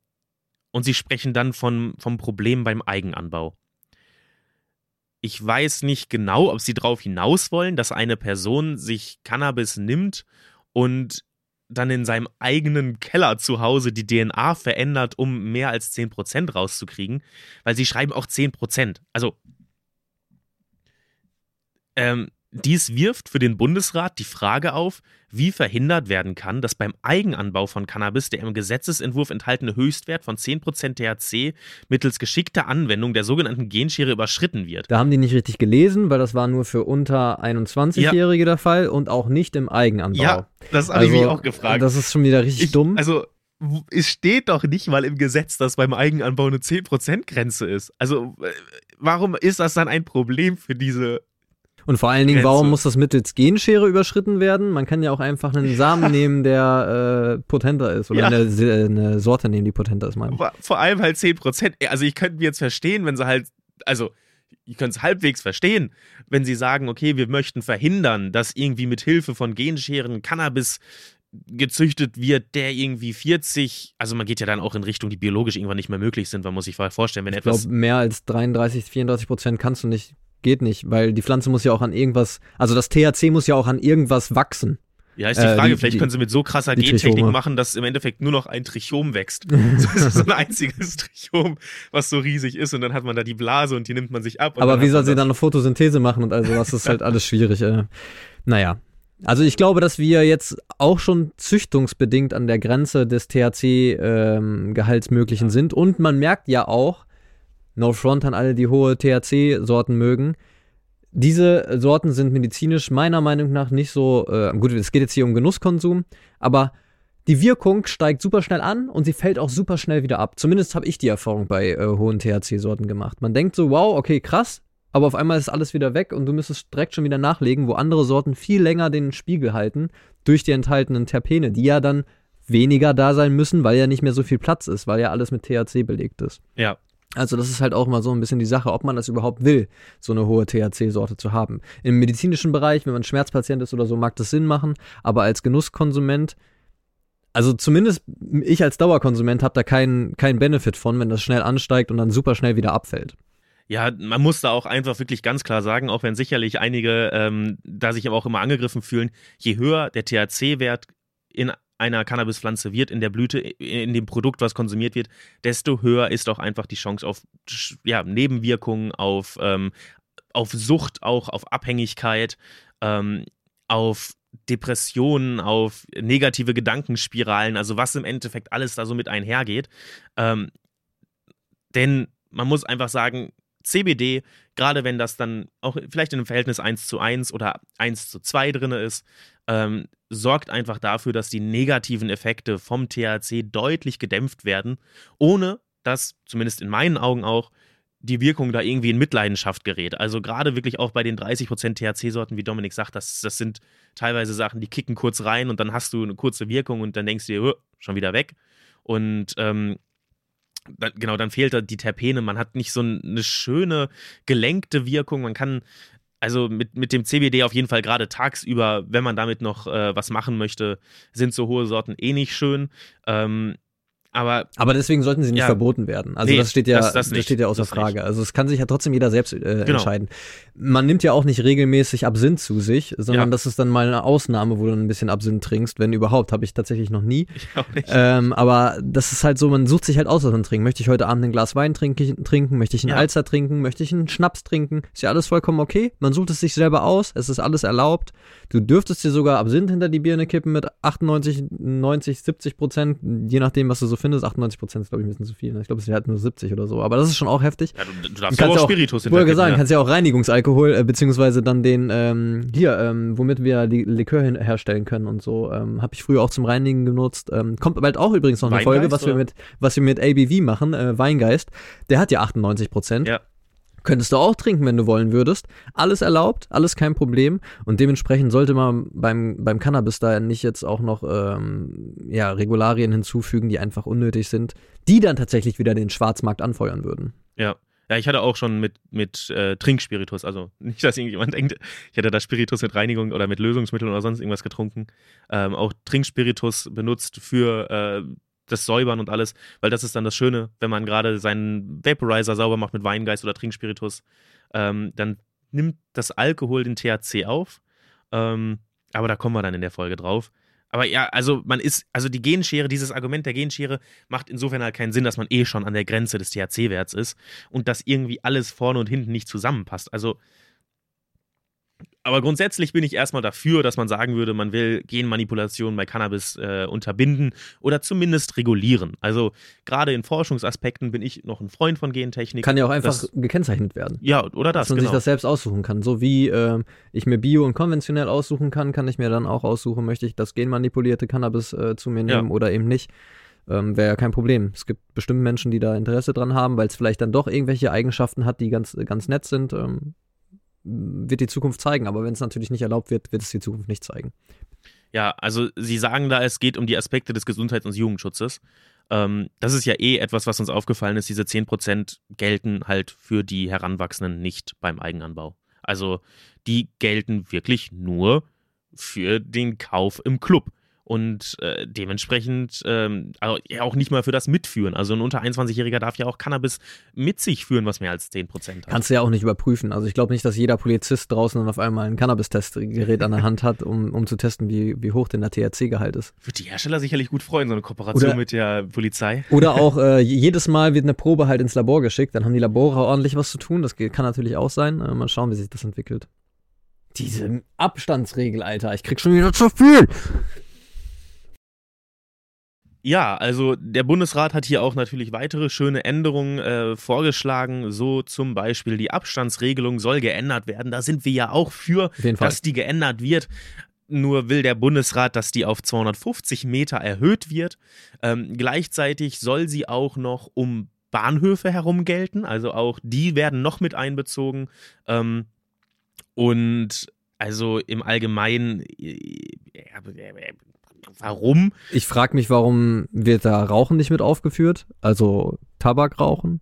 C: und sie sprechen dann von, vom Problem beim Eigenanbau. Ich weiß nicht genau, ob sie darauf hinaus wollen, dass eine Person sich Cannabis nimmt und dann in seinem eigenen Keller zu Hause die DNA verändert, um mehr als 10% rauszukriegen, weil sie schreiben auch 10%. Also ähm, dies wirft für den Bundesrat die Frage auf, wie verhindert werden kann, dass beim Eigenanbau von Cannabis der im Gesetzesentwurf enthaltene Höchstwert von 10% THC mittels geschickter Anwendung der sogenannten Genschere überschritten wird.
B: Da haben die nicht richtig gelesen, weil das war nur für unter 21-Jährige ja. der Fall und auch nicht im Eigenanbau.
C: Ja, das habe also, ich mich also, auch gefragt.
B: Das ist schon wieder richtig
C: ich,
B: dumm.
C: Also es steht doch nicht mal im Gesetz, dass beim Eigenanbau eine 10%-Grenze ist. Also warum ist das dann ein Problem für diese
B: und vor allen Dingen, warum muss das mittels Genschere überschritten werden? Man kann ja auch einfach einen Samen nehmen, der äh, potenter ist. Oder ja. eine, eine, Sorte nehmen, die potenter ist, meine
C: ich. Vor allem halt 10%. Also ich könnte mir jetzt verstehen, wenn sie halt, also ich könnte es halbwegs verstehen, wenn sie sagen, okay, wir möchten verhindern, dass irgendwie mit Hilfe von Genscheren Cannabis gezüchtet wird, der irgendwie 40, also man geht ja dann auch in Richtung, die biologisch irgendwann nicht mehr möglich sind. Man muss sich vorstellen, wenn
B: ich
C: etwas.
B: Ich glaube, mehr als 33, 34 Prozent kannst du nicht geht nicht, weil die Pflanze muss ja auch an irgendwas, also das THC muss ja auch an irgendwas wachsen.
C: Ja, ist die Frage, äh, die, vielleicht die, können sie mit so krasser Gentechnik machen, dass im Endeffekt nur noch ein Trichom wächst. so ein einziges Trichom, was so riesig ist und dann hat man da die Blase und die nimmt man sich ab.
B: Aber wie soll sie dann eine Photosynthese machen und also das ist halt alles schwierig. Äh. Naja. Also ich glaube, dass wir jetzt auch schon züchtungsbedingt an der Grenze des THC-Gehalts ähm, möglichen ja. sind und man merkt ja auch, No Front an alle, die hohe THC-Sorten mögen. Diese Sorten sind medizinisch meiner Meinung nach nicht so, äh, gut, es geht jetzt hier um Genusskonsum, aber die Wirkung steigt super schnell an und sie fällt auch super schnell wieder ab. Zumindest habe ich die Erfahrung bei äh, hohen THC-Sorten gemacht. Man denkt so, wow, okay, krass, aber auf einmal ist alles wieder weg und du müsstest direkt schon wieder nachlegen, wo andere Sorten viel länger den Spiegel halten durch die enthaltenen Terpene, die ja dann weniger da sein müssen, weil ja nicht mehr so viel Platz ist, weil ja alles mit THC belegt ist.
C: Ja,
B: also das ist halt auch mal so ein bisschen die Sache, ob man das überhaupt will, so eine hohe THC-Sorte zu haben. Im medizinischen Bereich, wenn man Schmerzpatient ist oder so, mag das Sinn machen, aber als Genusskonsument, also zumindest ich als Dauerkonsument habe da keinen keinen Benefit von, wenn das schnell ansteigt und dann super schnell wieder abfällt.
C: Ja, man muss da auch einfach wirklich ganz klar sagen, auch wenn sicherlich einige ähm, da sich aber auch immer angegriffen fühlen, je höher der THC-Wert in einer Cannabispflanze wird in der Blüte, in dem Produkt, was konsumiert wird, desto höher ist auch einfach die Chance auf ja, Nebenwirkungen, auf, ähm, auf Sucht, auch auf Abhängigkeit, ähm, auf Depressionen, auf negative Gedankenspiralen, also was im Endeffekt alles da so mit einhergeht. Ähm, denn man muss einfach sagen, CBD, gerade wenn das dann auch vielleicht in einem Verhältnis 1 zu 1 oder 1 zu 2 drin ist, ähm, sorgt einfach dafür, dass die negativen Effekte vom THC deutlich gedämpft werden, ohne dass, zumindest in meinen Augen auch, die Wirkung da irgendwie in Mitleidenschaft gerät. Also gerade wirklich auch bei den 30% THC-Sorten, wie Dominik sagt, das, das sind teilweise Sachen, die kicken kurz rein und dann hast du eine kurze Wirkung und dann denkst du dir, schon wieder weg. Und ähm, genau, dann fehlt da die Terpene. Man hat nicht so eine schöne, gelenkte Wirkung. Man kann also mit, mit dem CBD auf jeden Fall gerade tagsüber, wenn man damit noch äh, was machen möchte, sind so hohe Sorten eh nicht schön. Ähm, aber,
B: aber deswegen sollten sie nicht ja, verboten werden. Also nee, das steht ja, das, das, das steht ja außer Frage. Nicht. Also es kann sich ja trotzdem jeder selbst äh, genau. entscheiden. Man nimmt ja auch nicht regelmäßig Absinth zu sich, sondern ja. das ist dann mal eine Ausnahme, wo du ein bisschen Absinth trinkst, wenn überhaupt. Habe ich tatsächlich noch nie.
C: Ich auch nicht.
B: Ähm, aber das ist halt so, man sucht sich halt aus, was man trinkt. Möchte ich heute Abend ein Glas Wein trinken? trinken? Möchte ich einen ja. Alzer trinken? Möchte ich einen Schnaps trinken? Ist ja alles vollkommen okay. Man sucht es sich selber aus. Es ist alles erlaubt. Du dürftest dir sogar Absinth hinter die Birne kippen mit 98, 90, 70 Prozent, je nachdem, was du so findest. 98 Prozent ist, glaube ich, ein bisschen zu viel. Ne? Ich glaube, es ist halt nur 70 oder so. Aber das ist schon auch heftig. Ja,
C: du, du darfst du ja auch Spiritus
B: hinterher. gesagt, ja. kannst ja auch Reinigungsalkohol, äh, beziehungsweise dann den, ähm, hier, ähm, womit wir die Likör herstellen können und so. Ähm, Habe ich früher auch zum Reinigen genutzt. Ähm, kommt bald auch übrigens noch eine Weingeist, Folge, was wir, mit, was wir mit ABV machen, äh, Weingeist. Der hat ja 98 Prozent.
C: Ja.
B: Könntest du auch trinken, wenn du wollen würdest. Alles erlaubt, alles kein Problem. Und dementsprechend sollte man beim, beim Cannabis da nicht jetzt auch noch ähm, ja, Regularien hinzufügen, die einfach unnötig sind, die dann tatsächlich wieder den Schwarzmarkt anfeuern würden.
C: Ja. Ja, ich hatte auch schon mit, mit äh, Trinkspiritus, also nicht, dass irgendjemand denkt, ich hätte da Spiritus mit Reinigung oder mit Lösungsmitteln oder sonst irgendwas getrunken. Ähm, auch Trinkspiritus benutzt für äh, das Säubern und alles, weil das ist dann das Schöne, wenn man gerade seinen Vaporizer sauber macht mit Weingeist oder Trinkspiritus, ähm, dann nimmt das Alkohol den THC auf. Ähm, aber da kommen wir dann in der Folge drauf. Aber ja, also man ist, also die Genschere, dieses Argument der Genschere macht insofern halt keinen Sinn, dass man eh schon an der Grenze des THC-Werts ist und dass irgendwie alles vorne und hinten nicht zusammenpasst. Also aber grundsätzlich bin ich erstmal dafür, dass man sagen würde, man will Genmanipulation bei Cannabis äh, unterbinden oder zumindest regulieren. Also gerade in Forschungsaspekten bin ich noch ein Freund von Gentechnik.
B: Kann ja auch einfach das, gekennzeichnet werden.
C: Ja, oder das.
B: Dass man genau. sich das selbst aussuchen kann. So wie äh, ich mir Bio und konventionell aussuchen kann, kann ich mir dann auch aussuchen, möchte ich das genmanipulierte Cannabis äh, zu mir nehmen ja. oder eben nicht. Ähm, Wäre ja kein Problem. Es gibt bestimmt Menschen, die da Interesse dran haben, weil es vielleicht dann doch irgendwelche Eigenschaften hat, die ganz, ganz nett sind. Ähm, wird die Zukunft zeigen. Aber wenn es natürlich nicht erlaubt wird, wird es die Zukunft nicht zeigen.
C: Ja, also Sie sagen da, es geht um die Aspekte des Gesundheits- und Jugendschutzes. Ähm, das ist ja eh etwas, was uns aufgefallen ist. Diese 10% gelten halt für die Heranwachsenden nicht beim Eigenanbau. Also die gelten wirklich nur für den Kauf im Club und äh, dementsprechend ähm, auch nicht mal für das Mitführen. Also ein unter 21-Jähriger darf ja auch Cannabis mit sich führen, was mehr als 10% hat.
B: Kannst du ja auch nicht überprüfen. Also ich glaube nicht, dass jeder Polizist draußen dann auf einmal ein Cannabis-Testgerät an der Hand hat, um, um zu testen, wie, wie hoch denn der THC-Gehalt ist.
C: Würde die Hersteller sicherlich gut freuen, so eine Kooperation oder, mit der Polizei.
B: Oder auch äh, jedes Mal wird eine Probe halt ins Labor geschickt, dann haben die Labore ordentlich was zu tun. Das kann natürlich auch sein. Äh, mal schauen, wie sich das entwickelt. Diese Abstandsregel, Alter. Ich krieg schon wieder zu viel.
C: Ja, also der Bundesrat hat hier auch natürlich weitere schöne Änderungen äh, vorgeschlagen. So zum Beispiel die Abstandsregelung soll geändert werden. Da sind wir ja auch für, dass die geändert wird. Nur will der Bundesrat, dass die auf 250 Meter erhöht wird. Ähm, gleichzeitig soll sie auch noch um Bahnhöfe herum gelten. Also auch die werden noch mit einbezogen. Ähm, und also im Allgemeinen, äh, warum?
B: Ich frage mich, warum wird da Rauchen nicht mit aufgeführt? Also Tabakrauchen?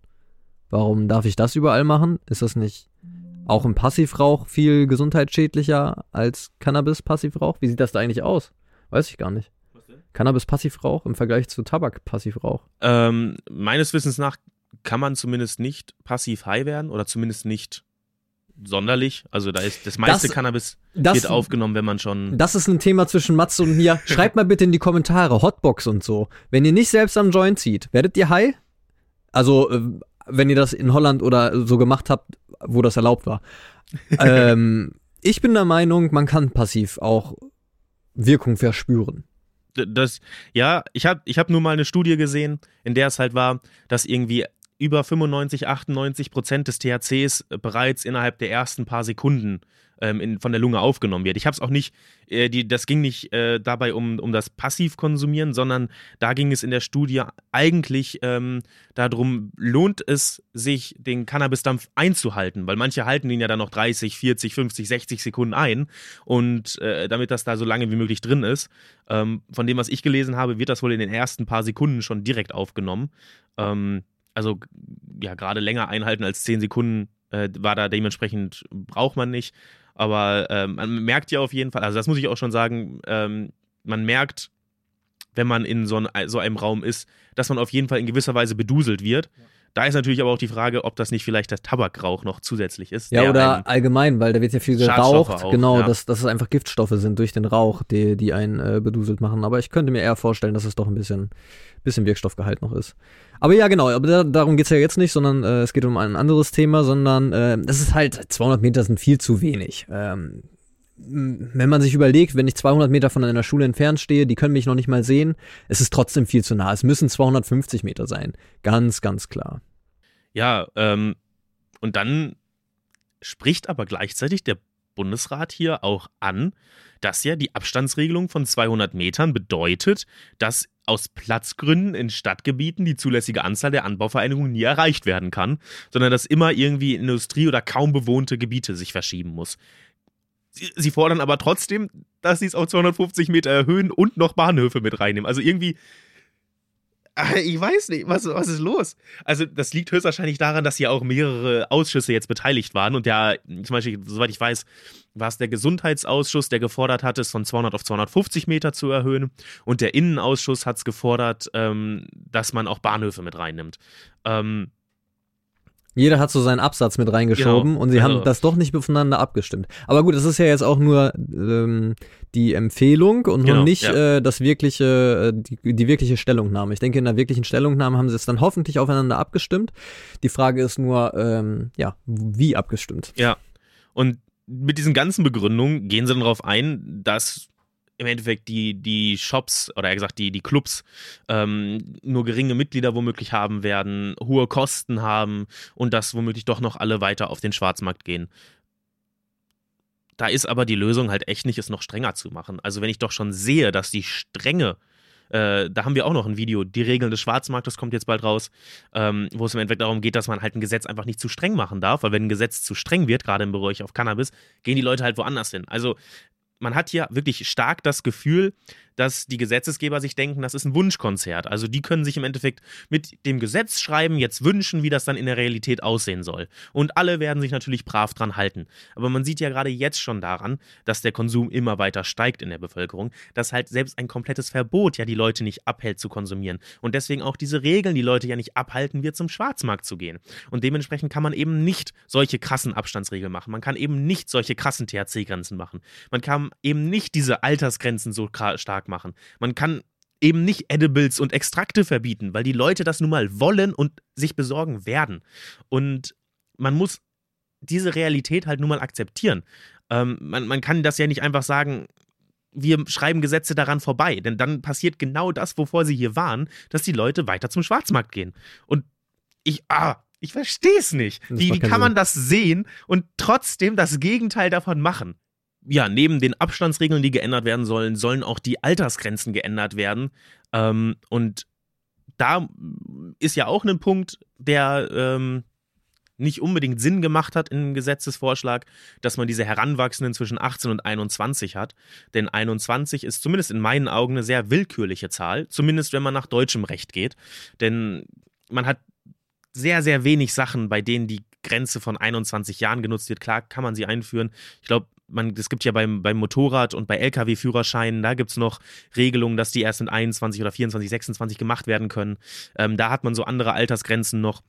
B: Warum darf ich das überall machen? Ist das nicht auch im Passivrauch viel gesundheitsschädlicher als Cannabis-Passivrauch? Wie sieht das da eigentlich aus? Weiß ich gar nicht. Cannabis-Passivrauch im Vergleich zu Tabak-Passivrauch?
C: Ähm, meines Wissens nach kann man zumindest nicht passiv high werden oder zumindest nicht sonderlich. Also da ist das meiste das, Cannabis das, wird aufgenommen, wenn man schon.
B: Das ist ein Thema zwischen Matze und mir. Schreibt mal bitte in die Kommentare, Hotbox und so. Wenn ihr nicht selbst am Joint zieht, werdet ihr high? Also, äh, wenn ihr das in Holland oder so gemacht habt, wo das erlaubt war. ähm, ich bin der Meinung, man kann passiv auch Wirkung verspüren.
C: Das, ja, ich habe ich hab nur mal eine Studie gesehen, in der es halt war, dass irgendwie über 95, 98 Prozent des THCs bereits innerhalb der ersten paar Sekunden ähm, in, von der Lunge aufgenommen wird. Ich habe es auch nicht, äh, die, das ging nicht äh, dabei um, um das Passivkonsumieren, sondern da ging es in der Studie eigentlich ähm, darum, lohnt es sich, den Cannabisdampf einzuhalten, weil manche halten den ja dann noch 30, 40, 50, 60 Sekunden ein und äh, damit das da so lange wie möglich drin ist. Ähm, von dem, was ich gelesen habe, wird das wohl in den ersten paar Sekunden schon direkt aufgenommen. Ähm, also ja, gerade länger einhalten als 10 Sekunden äh, war da dementsprechend, braucht man nicht. Aber ähm, man merkt ja auf jeden Fall, also das muss ich auch schon sagen, ähm, man merkt, wenn man in so, ein, so, einem Raum ist, dass man auf jeden Fall in gewisser Weise beduselt wird. Ja. Da ist natürlich aber auch die Frage, ob das nicht vielleicht das Tabakrauch noch zusätzlich ist.
B: Ja, oder allgemein, weil da wird ja viel geraucht. Auch, genau, ja. dass, dass es einfach Giftstoffe sind durch den Rauch, die, die einen äh, beduselt machen. Aber ich könnte mir eher vorstellen, dass es doch ein bisschen, bisschen Wirkstoffgehalt noch ist. Aber ja, genau, aber da, darum geht's ja jetzt nicht, sondern äh, es geht um ein anderes Thema, sondern äh, es ist halt, 200 Meter sind viel zu wenig. Ähm, wenn man sich überlegt, wenn ich 200 Meter von einer Schule entfernt stehe, die können mich noch nicht mal sehen, es ist trotzdem viel zu nah. Es müssen 250 Meter sein. Ganz, ganz klar.
C: Ja, ähm, und dann spricht aber gleichzeitig der Bundesrat hier auch an, dass ja die Abstandsregelung von 200 Metern bedeutet, dass aus Platzgründen in Stadtgebieten die zulässige Anzahl der Anbauvereinigungen nie erreicht werden kann, sondern dass immer irgendwie Industrie- oder kaum bewohnte Gebiete sich verschieben muss. Sie, fordern aber trotzdem, dass sie es auf 250 Meter erhöhen und noch Bahnhöfe mit reinnehmen. Also irgendwie ich weiß nicht, was, was ist los? Also, das liegt höchstwahrscheinlich daran, dass hier auch mehrere Ausschüsse jetzt beteiligt waren. Und der, zum Beispiel, soweit ich weiß, war es der Gesundheitsausschuss, der gefordert hat, es von 200 auf 250 Meter zu erhöhen. Und der Innenausschuss hat es gefordert, ähm, dass man auch Bahnhöfe mit reinnimmt. Ähm,
B: jeder hat so seinen Absatz mit reingeschoben genau. und sie also. haben das doch nicht miteinander abgestimmt. Aber gut, das ist ja jetzt auch nur ähm, die Empfehlung und genau, nicht ja. äh, das wirkliche, äh, die, die wirkliche Stellungnahme. Ich denke, in der wirklichen Stellungnahme haben sie es dann hoffentlich aufeinander abgestimmt. Die Frage ist nur, ähm, ja, wie abgestimmt.
C: Ja. Und mit diesen ganzen Begründungen gehen sie dann darauf ein, dass im Endeffekt die, die Shops oder eher gesagt die, die Clubs ähm, nur geringe Mitglieder womöglich haben werden, hohe Kosten haben und dass womöglich doch noch alle weiter auf den Schwarzmarkt gehen. Da ist aber die Lösung halt echt nicht, es noch strenger zu machen. Also wenn ich doch schon sehe, dass die Strenge äh, da haben wir auch noch ein Video, die Regeln des Schwarzmarktes kommt jetzt bald raus, ähm, wo es im Endeffekt darum geht, dass man halt ein Gesetz einfach nicht zu streng machen darf, weil wenn ein Gesetz zu streng wird, gerade im Bereich auf Cannabis, gehen die Leute halt woanders hin. Also man hat hier wirklich stark das Gefühl, dass die Gesetzesgeber sich denken, das ist ein Wunschkonzert. Also die können sich im Endeffekt mit dem Gesetz schreiben, jetzt wünschen, wie das dann in der Realität aussehen soll. Und alle werden sich natürlich brav dran halten. Aber man sieht ja gerade jetzt schon daran, dass der Konsum immer weiter steigt in der Bevölkerung, dass halt selbst ein komplettes Verbot ja die Leute nicht abhält zu konsumieren. Und deswegen auch diese Regeln die Leute ja nicht abhalten wird, zum Schwarzmarkt zu gehen. Und dementsprechend kann man eben nicht solche krassen Abstandsregeln machen. Man kann eben nicht solche krassen THC-Grenzen machen. Man kann eben nicht diese Altersgrenzen so stark machen. Man kann eben nicht Edibles und Extrakte verbieten, weil die Leute das nun mal wollen und sich besorgen werden. Und man muss diese Realität halt nun mal akzeptieren. Ähm, man, man kann das ja nicht einfach sagen, wir schreiben Gesetze daran vorbei, denn dann passiert genau das, wovor sie hier waren, dass die Leute weiter zum Schwarzmarkt gehen. Und ich, ah, ich verstehe es nicht. Wie, wie kann man das sehen und trotzdem das Gegenteil davon machen? Ja, neben den Abstandsregeln, die geändert werden sollen, sollen auch die Altersgrenzen geändert werden. Ähm, und da ist ja auch ein Punkt, der ähm, nicht unbedingt Sinn gemacht hat im Gesetzesvorschlag, dass man diese Heranwachsenden zwischen 18 und 21 hat. Denn 21 ist zumindest in meinen Augen eine sehr willkürliche Zahl, zumindest wenn man nach deutschem Recht geht. Denn man hat sehr, sehr wenig Sachen, bei denen die Grenze von 21 Jahren genutzt wird. Klar kann man sie einführen. Ich glaube, man, es gibt ja beim, beim Motorrad und bei Lkw-Führerscheinen, da gibt es noch Regelungen, dass die erst in 21 oder 24, 26 gemacht werden können. Ähm, da hat man so andere Altersgrenzen noch.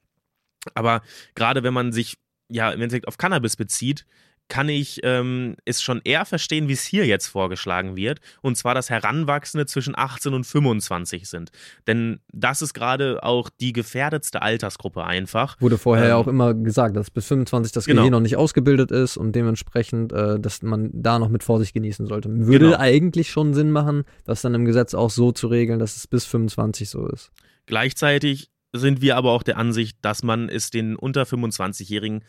C: Aber gerade wenn man sich ja im Endeffekt auf Cannabis bezieht, kann ich ähm, es schon eher verstehen, wie es hier jetzt vorgeschlagen wird. Und zwar, dass Heranwachsende zwischen 18 und 25 sind. Denn das ist gerade auch die gefährdetste Altersgruppe einfach.
B: Wurde vorher ja ähm, auch immer gesagt, dass bis 25 das genau. Gehirn noch nicht ausgebildet ist und dementsprechend, äh, dass man da noch mit Vorsicht genießen sollte. Würde genau. eigentlich schon Sinn machen, das dann im Gesetz auch so zu regeln, dass es bis 25 so ist.
C: Gleichzeitig sind wir aber auch der Ansicht, dass man es den unter 25-Jährigen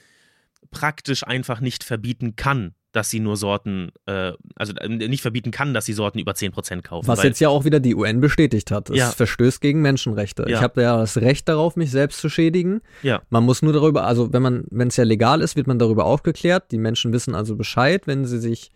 C: praktisch einfach nicht verbieten kann, dass sie nur Sorten, äh, also äh, nicht verbieten kann, dass sie Sorten über 10% kaufen.
B: Was jetzt ja auch wieder die UN bestätigt hat. Es ja. verstößt gegen Menschenrechte. Ja. Ich habe ja das Recht darauf, mich selbst zu schädigen.
C: Ja.
B: Man muss nur darüber, also wenn man, wenn es ja legal ist, wird man darüber aufgeklärt. Die Menschen wissen also Bescheid, wenn sie sich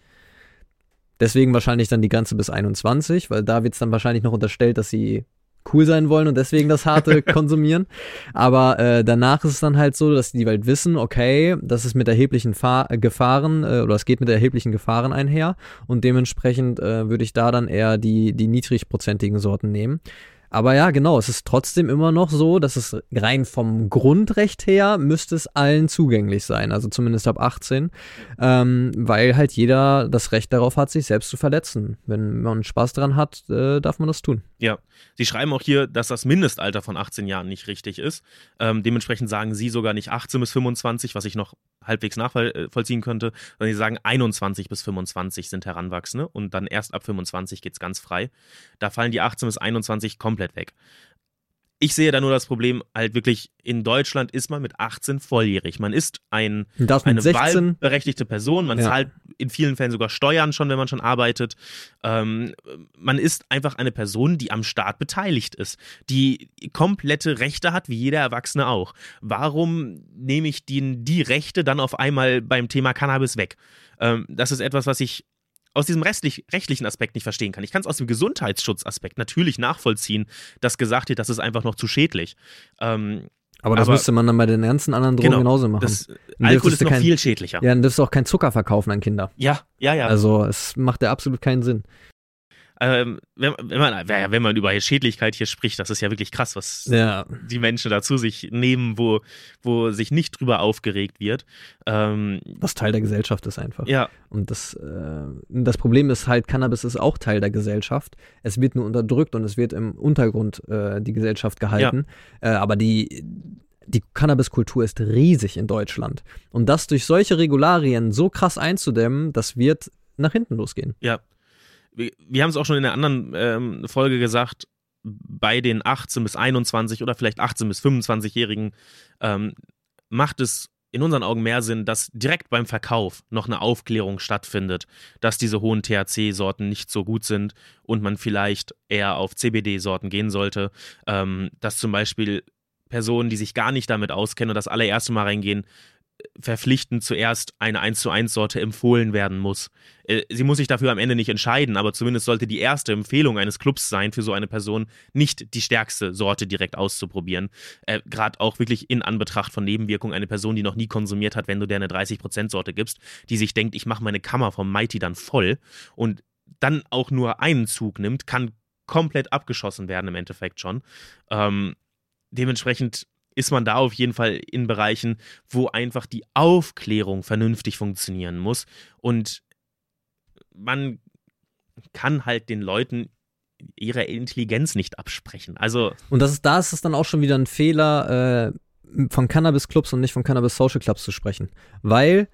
B: Deswegen wahrscheinlich dann die Grenze bis 21, weil da wird es dann wahrscheinlich noch unterstellt, dass sie cool sein wollen und deswegen das harte konsumieren. Aber äh, danach ist es dann halt so, dass die Welt wissen, okay, das ist mit erheblichen Fahr Gefahren äh, oder es geht mit erheblichen Gefahren einher und dementsprechend äh, würde ich da dann eher die, die niedrigprozentigen Sorten nehmen. Aber ja, genau, es ist trotzdem immer noch so, dass es rein vom Grundrecht her müsste es allen zugänglich sein, also zumindest ab 18, ähm, weil halt jeder das Recht darauf hat, sich selbst zu verletzen. Wenn man Spaß dran hat, äh, darf man das tun.
C: Ja, Sie schreiben auch hier, dass das Mindestalter von 18 Jahren nicht richtig ist. Ähm, dementsprechend sagen Sie sogar nicht 18 bis 25, was ich noch halbwegs nachvollziehen könnte, sondern Sie sagen 21 bis 25 sind Heranwachsende und dann erst ab 25 geht es ganz frei. Da fallen die 18 bis 21 komplett weg ich sehe da nur das Problem, halt wirklich, in Deutschland ist man mit 18 volljährig. Man ist ein, eine 16? wahlberechtigte Person, man ja. zahlt in vielen Fällen sogar Steuern schon, wenn man schon arbeitet. Ähm, man ist einfach eine Person, die am Staat beteiligt ist, die komplette Rechte hat, wie jeder Erwachsene auch. Warum nehme ich die, die Rechte dann auf einmal beim Thema Cannabis weg? Ähm, das ist etwas, was ich aus diesem restlich, rechtlichen Aspekt nicht verstehen kann. Ich kann es aus dem Gesundheitsschutzaspekt natürlich nachvollziehen, dass gesagt wird, das ist einfach noch zu schädlich.
B: Ähm, aber das aber, müsste man dann bei den ganzen anderen Drogen genau, genauso machen. Das,
C: Alkohol ist noch kein, viel schädlicher.
B: Ja, dann dürfst du auch keinen Zucker verkaufen an Kinder.
C: Ja, ja, ja.
B: Also es macht ja absolut keinen Sinn
C: ähm, wenn, wenn, man, wenn man über Schädlichkeit hier spricht, das ist ja wirklich krass, was ja. die Menschen dazu sich nehmen, wo, wo sich nicht drüber aufgeregt wird. Ähm,
B: was Teil der Gesellschaft ist einfach.
C: Ja.
B: Und das, äh, das Problem ist halt, Cannabis ist auch Teil der Gesellschaft. Es wird nur unterdrückt und es wird im Untergrund äh, die Gesellschaft gehalten. Ja. Äh, aber die die Cannabiskultur ist riesig in Deutschland. Und das durch solche Regularien so krass einzudämmen, das wird nach hinten losgehen.
C: Ja. Wir, wir haben es auch schon in einer anderen ähm, Folge gesagt, bei den 18 bis 21 oder vielleicht 18 bis 25-Jährigen ähm, macht es in unseren Augen mehr Sinn, dass direkt beim Verkauf noch eine Aufklärung stattfindet, dass diese hohen THC-Sorten nicht so gut sind und man vielleicht eher auf CBD-Sorten gehen sollte, ähm, dass zum Beispiel Personen, die sich gar nicht damit auskennen und das allererste Mal reingehen, verpflichtend zuerst eine 1 zu 1 Sorte empfohlen werden muss. Äh, sie muss sich dafür am Ende nicht entscheiden, aber zumindest sollte die erste Empfehlung eines Clubs sein, für so eine Person nicht die stärkste Sorte direkt auszuprobieren. Äh, Gerade auch wirklich in Anbetracht von Nebenwirkungen eine Person, die noch nie konsumiert hat, wenn du der eine 30% Sorte gibst, die sich denkt, ich mache meine Kammer vom Mighty dann voll und dann auch nur einen Zug nimmt, kann komplett abgeschossen werden im Endeffekt schon. Ähm, dementsprechend ist man da auf jeden Fall in Bereichen, wo einfach die Aufklärung vernünftig funktionieren muss. Und man kann halt den Leuten ihre Intelligenz nicht absprechen. Also
B: und das ist, da ist es dann auch schon wieder ein Fehler, äh, von Cannabis-Clubs und nicht von Cannabis-Social Clubs zu sprechen. Weil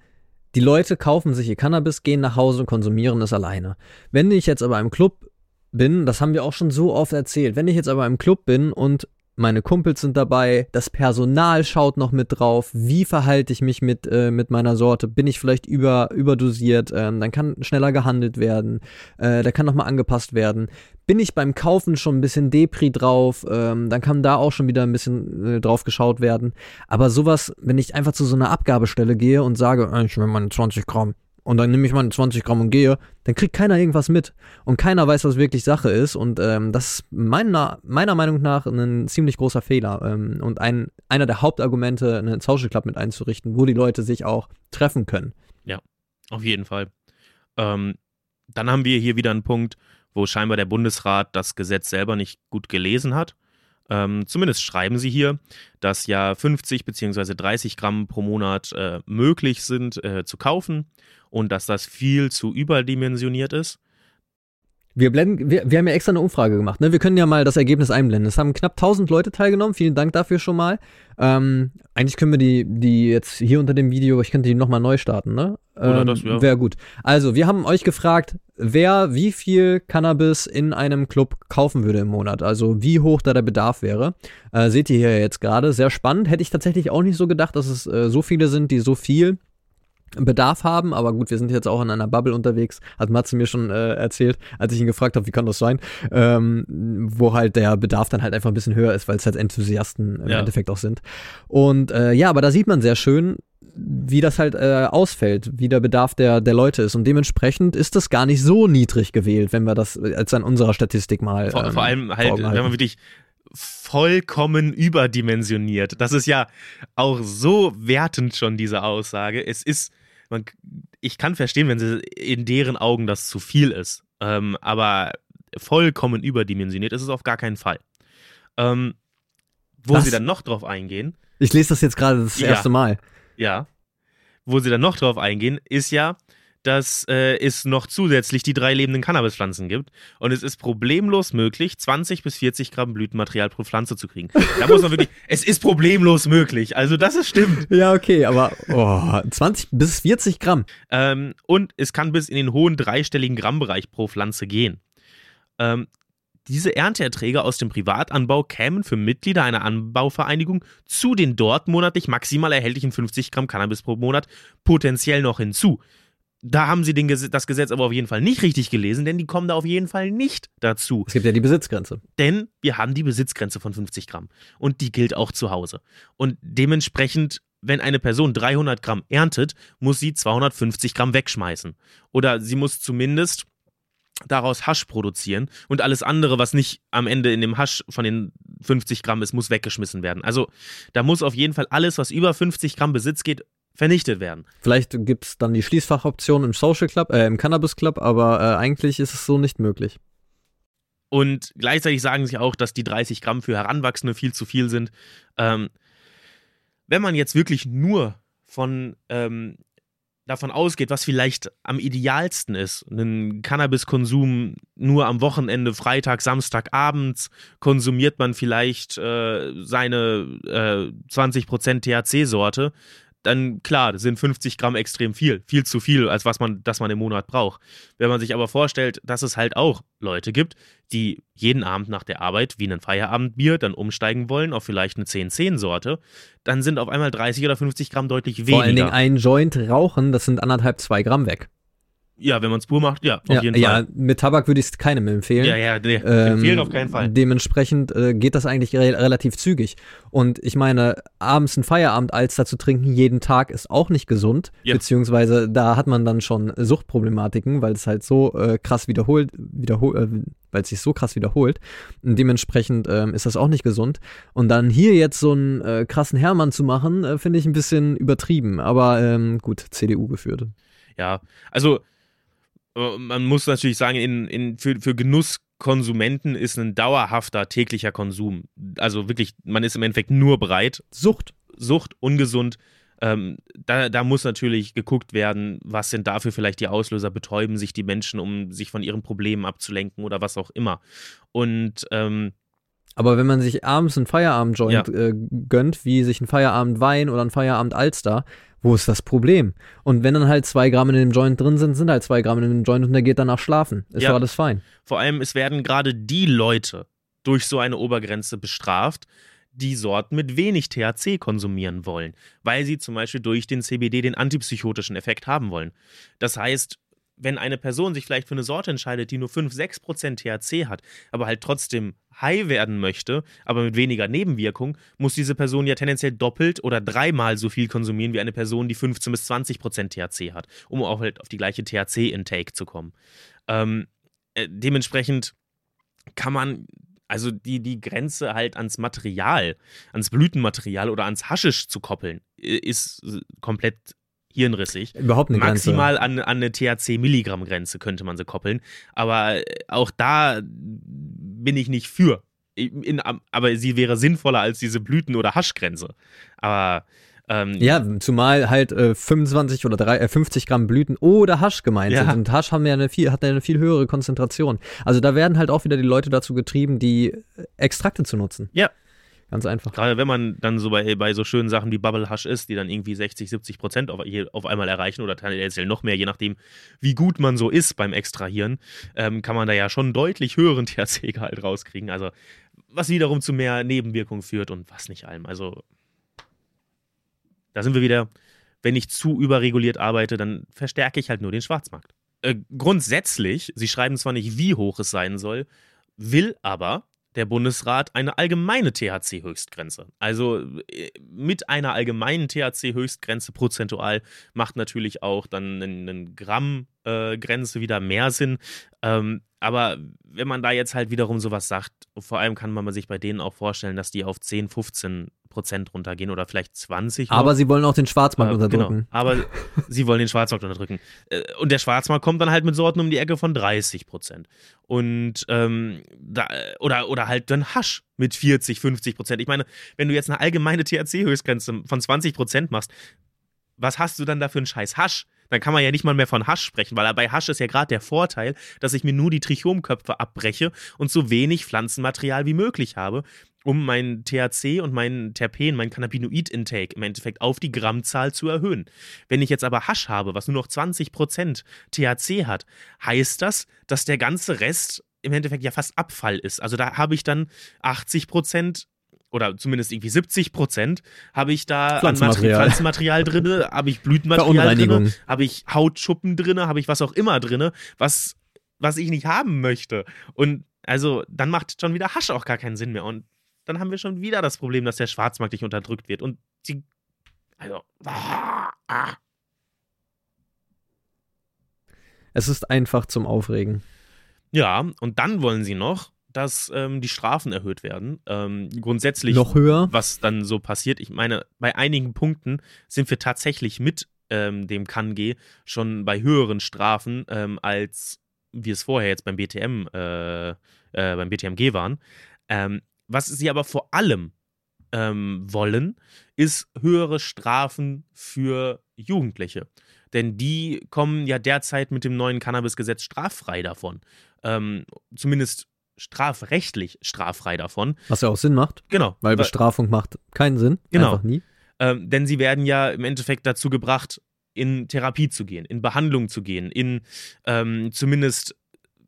B: die Leute kaufen sich ihr Cannabis, gehen nach Hause und konsumieren es alleine. Wenn ich jetzt aber im Club bin, das haben wir auch schon so oft erzählt, wenn ich jetzt aber im Club bin und meine Kumpels sind dabei, das Personal schaut noch mit drauf, wie verhalte ich mich mit, äh, mit meiner Sorte, bin ich vielleicht über, überdosiert, ähm, dann kann schneller gehandelt werden, äh, da kann nochmal angepasst werden. Bin ich beim Kaufen schon ein bisschen Depri drauf, ähm, dann kann da auch schon wieder ein bisschen äh, drauf geschaut werden. Aber sowas, wenn ich einfach zu so einer Abgabestelle gehe und sage, äh, ich will meine 20 Gramm, und dann nehme ich meine 20 Gramm und gehe, dann kriegt keiner irgendwas mit. Und keiner weiß, was wirklich Sache ist. Und ähm, das ist meiner, meiner Meinung nach ein ziemlich großer Fehler. Ähm, und ein, einer der Hauptargumente, einen Social Club mit einzurichten, wo die Leute sich auch treffen können.
C: Ja, auf jeden Fall. Ähm, dann haben wir hier wieder einen Punkt, wo scheinbar der Bundesrat das Gesetz selber nicht gut gelesen hat. Ähm, zumindest schreiben sie hier, dass ja 50 bzw. 30 Gramm pro Monat äh, möglich sind äh, zu kaufen und dass das viel zu überdimensioniert ist.
B: Wir, blenden, wir, wir haben ja extra eine Umfrage gemacht. Ne? Wir können ja mal das Ergebnis einblenden. Es haben knapp 1000 Leute teilgenommen. Vielen Dank dafür schon mal. Ähm, eigentlich können wir die, die jetzt hier unter dem Video, ich könnte die nochmal neu starten, ne?
C: Oder ähm, das, ja.
B: Wäre gut. Also, wir haben euch gefragt, wer wie viel Cannabis in einem Club kaufen würde im Monat. Also, wie hoch da der Bedarf wäre. Äh, seht ihr hier jetzt gerade. Sehr spannend. Hätte ich tatsächlich auch nicht so gedacht, dass es äh, so viele sind, die so viel Bedarf haben, aber gut, wir sind jetzt auch in einer Bubble unterwegs, hat Matze mir schon äh, erzählt, als ich ihn gefragt habe, wie kann das sein, ähm, wo halt der Bedarf dann halt einfach ein bisschen höher ist, weil es halt Enthusiasten im ja. Endeffekt auch sind. Und äh, ja, aber da sieht man sehr schön, wie das halt äh, ausfällt, wie der Bedarf der, der Leute ist. Und dementsprechend ist das gar nicht so niedrig gewählt, wenn wir das als an unserer Statistik mal.
C: Vor, ähm, vor allem halt, wenn man wirklich vollkommen überdimensioniert. Das ist ja auch so wertend schon, diese Aussage. Es ist man, ich kann verstehen, wenn sie in deren Augen das zu viel ist. Ähm, aber vollkommen überdimensioniert ist es auf gar keinen Fall. Ähm, wo Was? sie dann noch drauf eingehen.
B: Ich lese das jetzt gerade das ja, erste Mal.
C: Ja. Wo sie dann noch drauf eingehen, ist ja, dass äh, es noch zusätzlich die drei lebenden Cannabispflanzen gibt. Und es ist problemlos möglich, 20 bis 40 Gramm Blütenmaterial pro Pflanze zu kriegen. Da muss man wirklich, es ist problemlos möglich. Also das ist stimmt.
B: Ja, okay, aber oh, 20 bis 40 Gramm.
C: Ähm, und es kann bis in den hohen dreistelligen Grammbereich pro Pflanze gehen. Ähm, diese Ernteerträge aus dem Privatanbau kämen für Mitglieder einer Anbauvereinigung zu den dort monatlich maximal erhältlichen 50 Gramm Cannabis pro Monat potenziell noch hinzu da haben sie den, das Gesetz aber auf jeden Fall nicht richtig gelesen, denn die kommen da auf jeden Fall nicht dazu.
B: Es gibt ja die Besitzgrenze.
C: Denn wir haben die Besitzgrenze von 50 Gramm und die gilt auch zu Hause. Und dementsprechend, wenn eine Person 300 Gramm erntet, muss sie 250 Gramm wegschmeißen. Oder sie muss zumindest daraus Hasch produzieren und alles andere, was nicht am Ende in dem Hasch von den 50 Gramm ist, muss weggeschmissen werden. Also da muss auf jeden Fall alles, was über 50 Gramm Besitz geht, vernichtet werden.
B: Vielleicht gibt es dann die Schließfachoption im Social Club, äh, im Cannabis Club, aber äh, eigentlich ist es so nicht möglich.
C: Und gleichzeitig sagen sie auch, dass die 30 Gramm für Heranwachsende viel zu viel sind. Ähm, wenn man jetzt wirklich nur von ähm, davon ausgeht, was vielleicht am idealsten ist, einen Cannabiskonsum nur am Wochenende, Freitag, Samstag, abends, konsumiert man vielleicht äh, seine äh, 20% THC-Sorte, dann klar, sind 50 Gramm extrem viel, viel zu viel, als was man, das man im Monat braucht. Wenn man sich aber vorstellt, dass es halt auch Leute gibt, die jeden Abend nach der Arbeit wie ein Feierabendbier dann umsteigen wollen auf vielleicht eine 10-10-Sorte, dann sind auf einmal 30 oder 50 Gramm deutlich weniger.
B: Vor allen Dingen ein Joint rauchen, das sind anderthalb, zwei Gramm weg.
C: Ja, wenn man es pur macht, ja, auf
B: ja,
C: jeden Fall.
B: Ja, mit Tabak würde ich es keinem empfehlen.
C: Ja, ja, nee,
B: Ähm,
C: empfehlen auf keinen Fall.
B: Dementsprechend äh, geht das eigentlich re relativ zügig. Und ich meine, abends ein Feierabend-Alster zu trinken jeden Tag ist auch nicht gesund.
C: Ja.
B: Beziehungsweise da hat man dann schon Suchtproblematiken, weil es halt so äh, krass wiederholt, wiederhol äh, weil es sich so krass wiederholt. Und dementsprechend ähm, ist das auch nicht gesund. Und dann hier jetzt so einen äh, krassen Hermann zu machen, äh, finde ich ein bisschen übertrieben. Aber ähm, gut, CDU geführt.
C: Ja, also man muss natürlich sagen, in, in, für, für Genusskonsumenten ist ein dauerhafter täglicher Konsum. Also wirklich, man ist im Endeffekt nur breit.
B: Sucht.
C: Sucht, ungesund. Ähm, da, da muss natürlich geguckt werden, was sind dafür vielleicht die Auslöser, betäuben sich die Menschen, um sich von ihren Problemen abzulenken oder was auch immer. Und ähm,
B: Aber wenn man sich abends einen Feierabend-Joint äh, gönnt, wie sich ein Feierabend-Wein oder ein Feierabend-Alster, wo ist das Problem? Und wenn dann halt zwei Gramm in dem Joint drin sind, sind halt zwei Gramm in dem Joint und der geht danach schlafen. Ist
C: Ja.
B: doch alles fein.
C: Vor allem, es werden gerade die Leute durch so eine Obergrenze bestraft, die Sorten mit wenig THC konsumieren wollen, weil sie zum Beispiel durch den CBD den antipsychotischen Effekt haben wollen. Das heißt, wenn eine Person sich vielleicht für eine Sorte entscheidet, die nur 5-6% THC hat, aber halt trotzdem high werden möchte, aber mit weniger Nebenwirkung, muss diese Person ja tendenziell doppelt oder dreimal so viel konsumieren wie eine Person, die 15 bis 20% THC hat, um auch halt auf die gleiche THC-Intake zu kommen. Ähm, äh, dementsprechend kann man also die, die Grenze halt ans Material, ans Blütenmaterial oder ans Haschisch zu koppeln, ist äh, komplett hirnrissig.
B: Überhaupt eine
C: Maximal an, an eine THC-Milligramm-Grenze könnte man sie koppeln. Aber äh, auch da bin ich nicht für. In, aber sie wäre sinnvoller als diese Blüten- oder Haschgrenze. Aber ähm,
B: Grenze. Ja, zumal halt äh, 25 oder drei, äh, 50 Gramm Blüten oder Hasch gemeint
C: Ja.
B: sind. Und Hasch haben ja eine viel, hat ja eine viel höhere Konzentration. Also da werden halt auch wieder die Leute dazu getrieben, die Extrakte zu nutzen.
C: Ja.
B: Ganz einfach.
C: Gerade wenn man dann so bei, bei so schönen Sachen wie Bubble Hush ist, die dann irgendwie 60, 70 Prozent auf, auf einmal erreichen oder tendenziell noch mehr, je nachdem, wie gut man so ist beim Extrahieren, ähm, kann man da ja schon deutlich höheren THC-Gehalt rauskriegen. Also, was wiederum zu mehr Nebenwirkungen führt und was nicht allem. Also, da sind wir wieder, wenn ich zu überreguliert arbeite, dann verstärke ich halt nur den Schwarzmarkt. Äh, grundsätzlich, sie schreiben zwar nicht, wie hoch es sein soll, will aber der Bundesrat eine allgemeine THC-Höchstgrenze. Also äh, mit einer allgemeinen THC-Höchstgrenze prozentual macht natürlich auch dann eine Gramm-Grenze wieder mehr Sinn. Ähm, aber wenn man da jetzt halt wiederum sowas sagt, vor allem kann man sich bei denen auch vorstellen, dass die auf 10, 15 Prozent runtergehen oder vielleicht 20. noch.
B: Aber sie wollen auch den Schwarzmarkt
C: Äh,
B: unterdrücken.
C: Genau. Aber sie wollen den Schwarzmarkt unterdrücken. Äh, Und der Schwarzmarkt kommt dann halt mit Sorten um die Ecke von 30 Prozent. Und ähm, da, oder, oder halt dann Hasch mit 40, 50 Prozent. Ich meine, wenn du jetzt eine allgemeine THC-Höchstgrenze von 20 Prozent machst, was hast du dann da für einen scheiß Hasch? Dann kann man ja nicht mal mehr von Hasch sprechen, weil bei Hasch ist ja gerade der Vorteil, dass ich mir nur die Trichomköpfe abbreche und so wenig Pflanzenmaterial wie möglich habe, um meinen THC und meinen Terpen, meinen Cannabinoid-Intake im Endeffekt auf die Grammzahl zu erhöhen. Wenn ich jetzt aber Hasch habe, was nur noch 20% THC hat, heißt das, dass der ganze Rest im Endeffekt ja fast Abfall ist. Also da habe ich dann 80% oder zumindest irgendwie 70 Prozent habe ich da an
B: Pflanzenmaterial.
C: Materi- Pflanzenmaterial drin, habe ich Blütenmaterial drin, habe ich Hautschuppen drin, habe ich was auch immer drin, was, was ich nicht haben möchte. Und also dann macht schon wieder Hasch auch gar keinen Sinn mehr. Und dann haben wir schon wieder das Problem, dass der Schwarzmarkt nicht unterdrückt wird. Und die, also, ah, ah.
B: Es ist einfach zum Aufregen.
C: ja, und dann wollen sie noch, dass ähm, die Strafen erhöht werden. Ähm, grundsätzlich
B: Noch höher.
C: was dann so passiert. Ich meine, bei einigen Punkten sind wir tatsächlich mit ähm, dem KanG schon bei höheren Strafen, ähm, als wir es vorher jetzt beim BTM, äh, äh, beim BTMG waren. Was sie aber vor allem ähm, wollen, ist höhere Strafen für Jugendliche. Denn die kommen ja derzeit mit dem neuen Cannabis-Gesetz straffrei davon. Ähm, zumindest strafrechtlich straffrei davon.
B: Was ja auch Sinn macht.
C: Genau.
B: Weil Bestrafung macht keinen Sinn.
C: Genau.
B: Einfach nie.
C: Ähm, denn sie werden ja im Endeffekt dazu gebracht, in Therapie zu gehen, in Behandlung zu gehen, in ähm, zumindest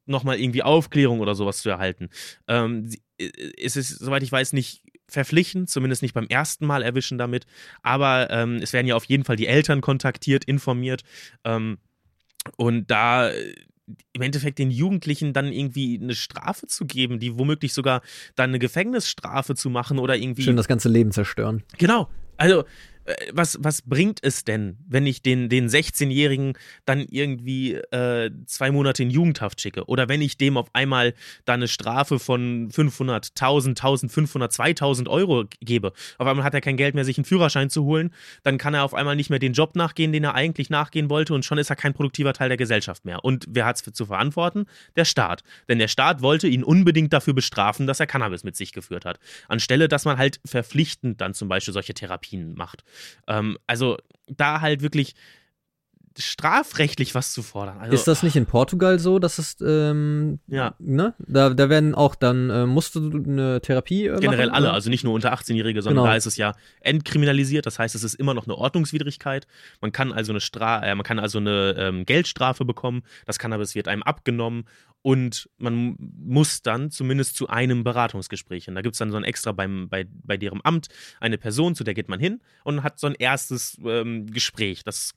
C: nochmal irgendwie Aufklärung oder sowas zu erhalten. Ähm, äh, es ist, soweit ich weiß, nicht verpflichtend, zumindest nicht beim ersten Mal erwischen damit, aber ähm, es werden ja auf jeden Fall die Eltern kontaktiert, informiert ähm, und da im Endeffekt den Jugendlichen dann irgendwie eine Strafe zu geben, die womöglich sogar dann eine Gefängnisstrafe zu machen oder irgendwie.
B: Schön das ganze Leben zerstören.
C: Genau. Also äh, was, was bringt es denn, wenn ich den, den 16-Jährigen dann irgendwie äh, zwei Monate in Jugendhaft schicke? Oder wenn ich dem auf einmal dann eine Strafe von 500, 1000, 1500, 2000 Euro gebe? Auf einmal hat er kein Geld mehr, sich einen Führerschein zu holen. Dann kann er auf einmal nicht mehr den Job nachgehen, den er eigentlich nachgehen wollte. Und schon ist er kein produktiver Teil der Gesellschaft mehr. Und wer hat es zu verantworten? Der Staat. Denn der Staat wollte ihn unbedingt dafür bestrafen, dass er Cannabis mit sich geführt hat. Anstelle, dass man halt verpflichtend dann zum Beispiel solche Therapien macht. Ähm, also da halt wirklich strafrechtlich was zu fordern. Also,
B: ist das nicht in Portugal so, dass es, ähm,
C: ja.
B: ne? Da, da werden auch dann, äh, musst du eine Therapie äh,
C: Generell
B: machen,
C: alle,
B: oder?
C: also nicht nur unter 18-Jährige, sondern
B: Genau.
C: da ist es ja entkriminalisiert, das heißt, es ist immer noch eine Ordnungswidrigkeit. Man kann also eine, Stra äh, man kann also eine ähm, Geldstrafe bekommen, das Cannabis wird einem abgenommen und man muss dann zumindest zu einem Beratungsgespräch hin. Da gibt es dann so ein extra beim, bei, bei deren Amt eine Person, zu der geht man hin und hat so ein erstes ähm, Gespräch. Das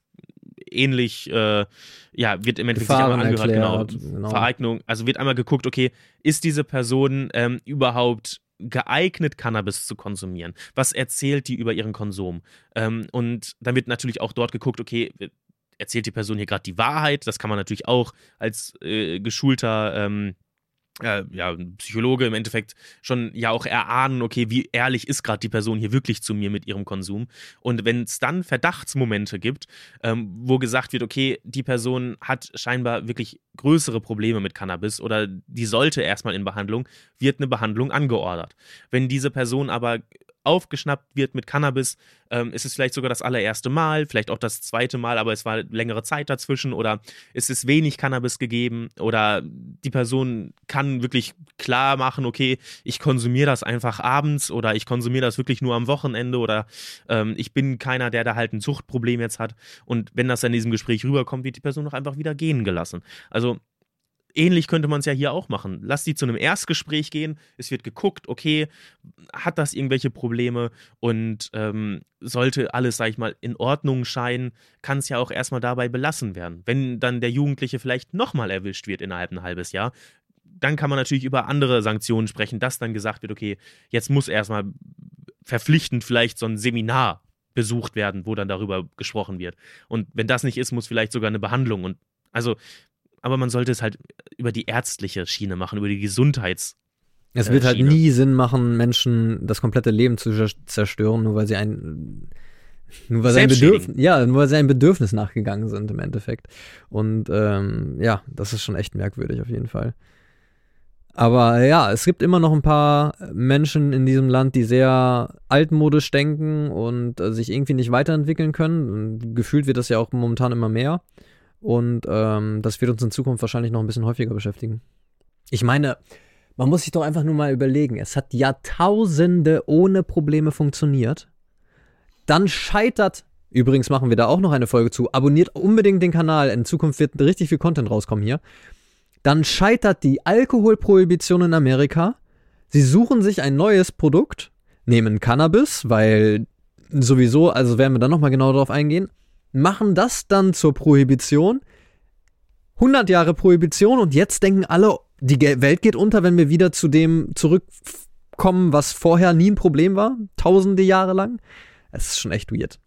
C: ähnlich, äh, ja, wird im Endeffekt einmal angehört, genau,
B: erklärt, genau.
C: Vereignung, also wird einmal geguckt, okay, ist diese Person ähm, überhaupt geeignet, Cannabis zu konsumieren? Was erzählt die über ihren Konsum? Ähm, und dann wird natürlich auch dort geguckt, okay, erzählt die Person hier gerade die Wahrheit? Das kann man natürlich auch als äh, geschulter ähm, äh, ja, Psychologe im Endeffekt schon ja auch erahnen, okay, wie ehrlich ist gerade die Person hier wirklich zu mir mit ihrem Konsum. Und wenn es dann Verdachtsmomente gibt, ähm, wo gesagt wird, okay, die Person hat scheinbar wirklich größere Probleme mit Cannabis oder die sollte erstmal in Behandlung, wird eine Behandlung angeordert. Wenn diese Person aber aufgeschnappt wird mit Cannabis, ähm, ist es vielleicht sogar das allererste Mal, vielleicht auch das zweite Mal, aber es war längere Zeit dazwischen oder ist es wenig Cannabis gegeben oder die Person kann wirklich klar machen, okay, ich konsumiere das einfach abends oder ich konsumiere das wirklich nur am Wochenende oder ähm, ich bin keiner, der da halt ein Suchtproblem jetzt hat und wenn das in diesem Gespräch rüberkommt, wird die Person doch einfach wieder gehen gelassen. Also ähnlich könnte man es ja hier auch machen. Lass die zu einem Erstgespräch gehen, es wird geguckt, okay, hat das irgendwelche Probleme und ähm, sollte alles, sag ich mal, in Ordnung scheinen, kann es ja auch erstmal dabei belassen werden. Wenn dann der Jugendliche vielleicht nochmal erwischt wird innerhalb ein halbes Jahr, dann kann man natürlich über andere Sanktionen sprechen, dass dann gesagt wird, okay, jetzt muss erstmal verpflichtend vielleicht so ein Seminar besucht werden, wo dann darüber gesprochen wird. Und wenn das nicht ist, muss vielleicht sogar eine Behandlung und also aber man sollte es halt über die ärztliche Schiene machen, über die Gesundheits.
B: Es
C: äh,
B: wird halt
C: Schiene.
B: nie Sinn machen, Menschen das komplette Leben zu zer- zerstören, nur weil sie ein nur weil sie ein
C: Selbstschädigen.
B: Bedürfnis, ja, nur weil sie ein Bedürfnis nachgegangen sind im Endeffekt. Und ähm, ja, das ist schon echt merkwürdig auf jeden Fall. Aber ja, es gibt immer noch ein paar Menschen in diesem Land, die sehr altmodisch denken und äh, sich irgendwie nicht weiterentwickeln können. Und gefühlt wird das ja auch momentan immer mehr. Und ähm, das wird uns in Zukunft wahrscheinlich noch ein bisschen häufiger beschäftigen. Ich meine, man muss sich doch einfach nur mal überlegen, es hat Jahrtausende ohne Probleme funktioniert. Dann scheitert, übrigens machen wir da auch noch eine Folge zu, abonniert unbedingt den Kanal, in Zukunft wird richtig viel Content rauskommen hier. Dann scheitert die Alkoholprohibition in Amerika. Sie suchen sich ein neues Produkt, nehmen Cannabis, weil sowieso, also werden wir dann nochmal genau darauf eingehen, machen das dann zur Prohibition. 100 Jahre Prohibition und jetzt denken alle, die Welt geht unter, wenn wir wieder zu dem zurückkommen, was vorher nie ein Problem war, tausende Jahre lang. Es ist schon echt weird.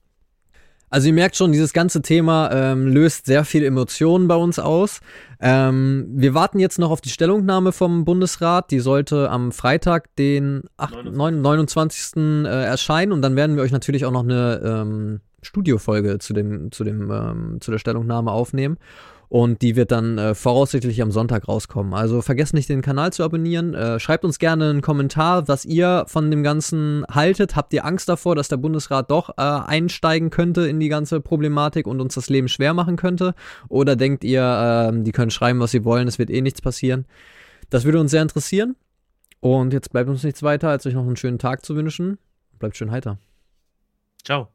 B: Also ihr merkt schon, dieses ganze Thema ähm, löst sehr viel Emotionen bei uns aus. Ähm, wir warten jetzt noch auf die Stellungnahme vom Bundesrat. Die sollte am Freitag, den 8, 9, 29. Äh, erscheinen. Und dann werden wir euch natürlich auch noch eine ähm, Studiofolge zu dem, zu dem, ähm, zu der Stellungnahme aufnehmen. Und die wird dann äh, voraussichtlich am Sonntag rauskommen. Also vergesst nicht, den Kanal zu abonnieren. Äh, schreibt uns gerne einen Kommentar, was ihr von dem Ganzen haltet. Habt ihr Angst davor, dass der Bundesrat doch äh, einsteigen könnte in die ganze Problematik und uns das Leben schwer machen könnte? Oder denkt ihr, ähm, die können schreiben, was sie wollen, es wird eh nichts passieren? Das würde uns sehr interessieren. Und jetzt bleibt uns nichts weiter, als euch noch einen schönen Tag zu wünschen. Bleibt schön heiter.
C: Ciao.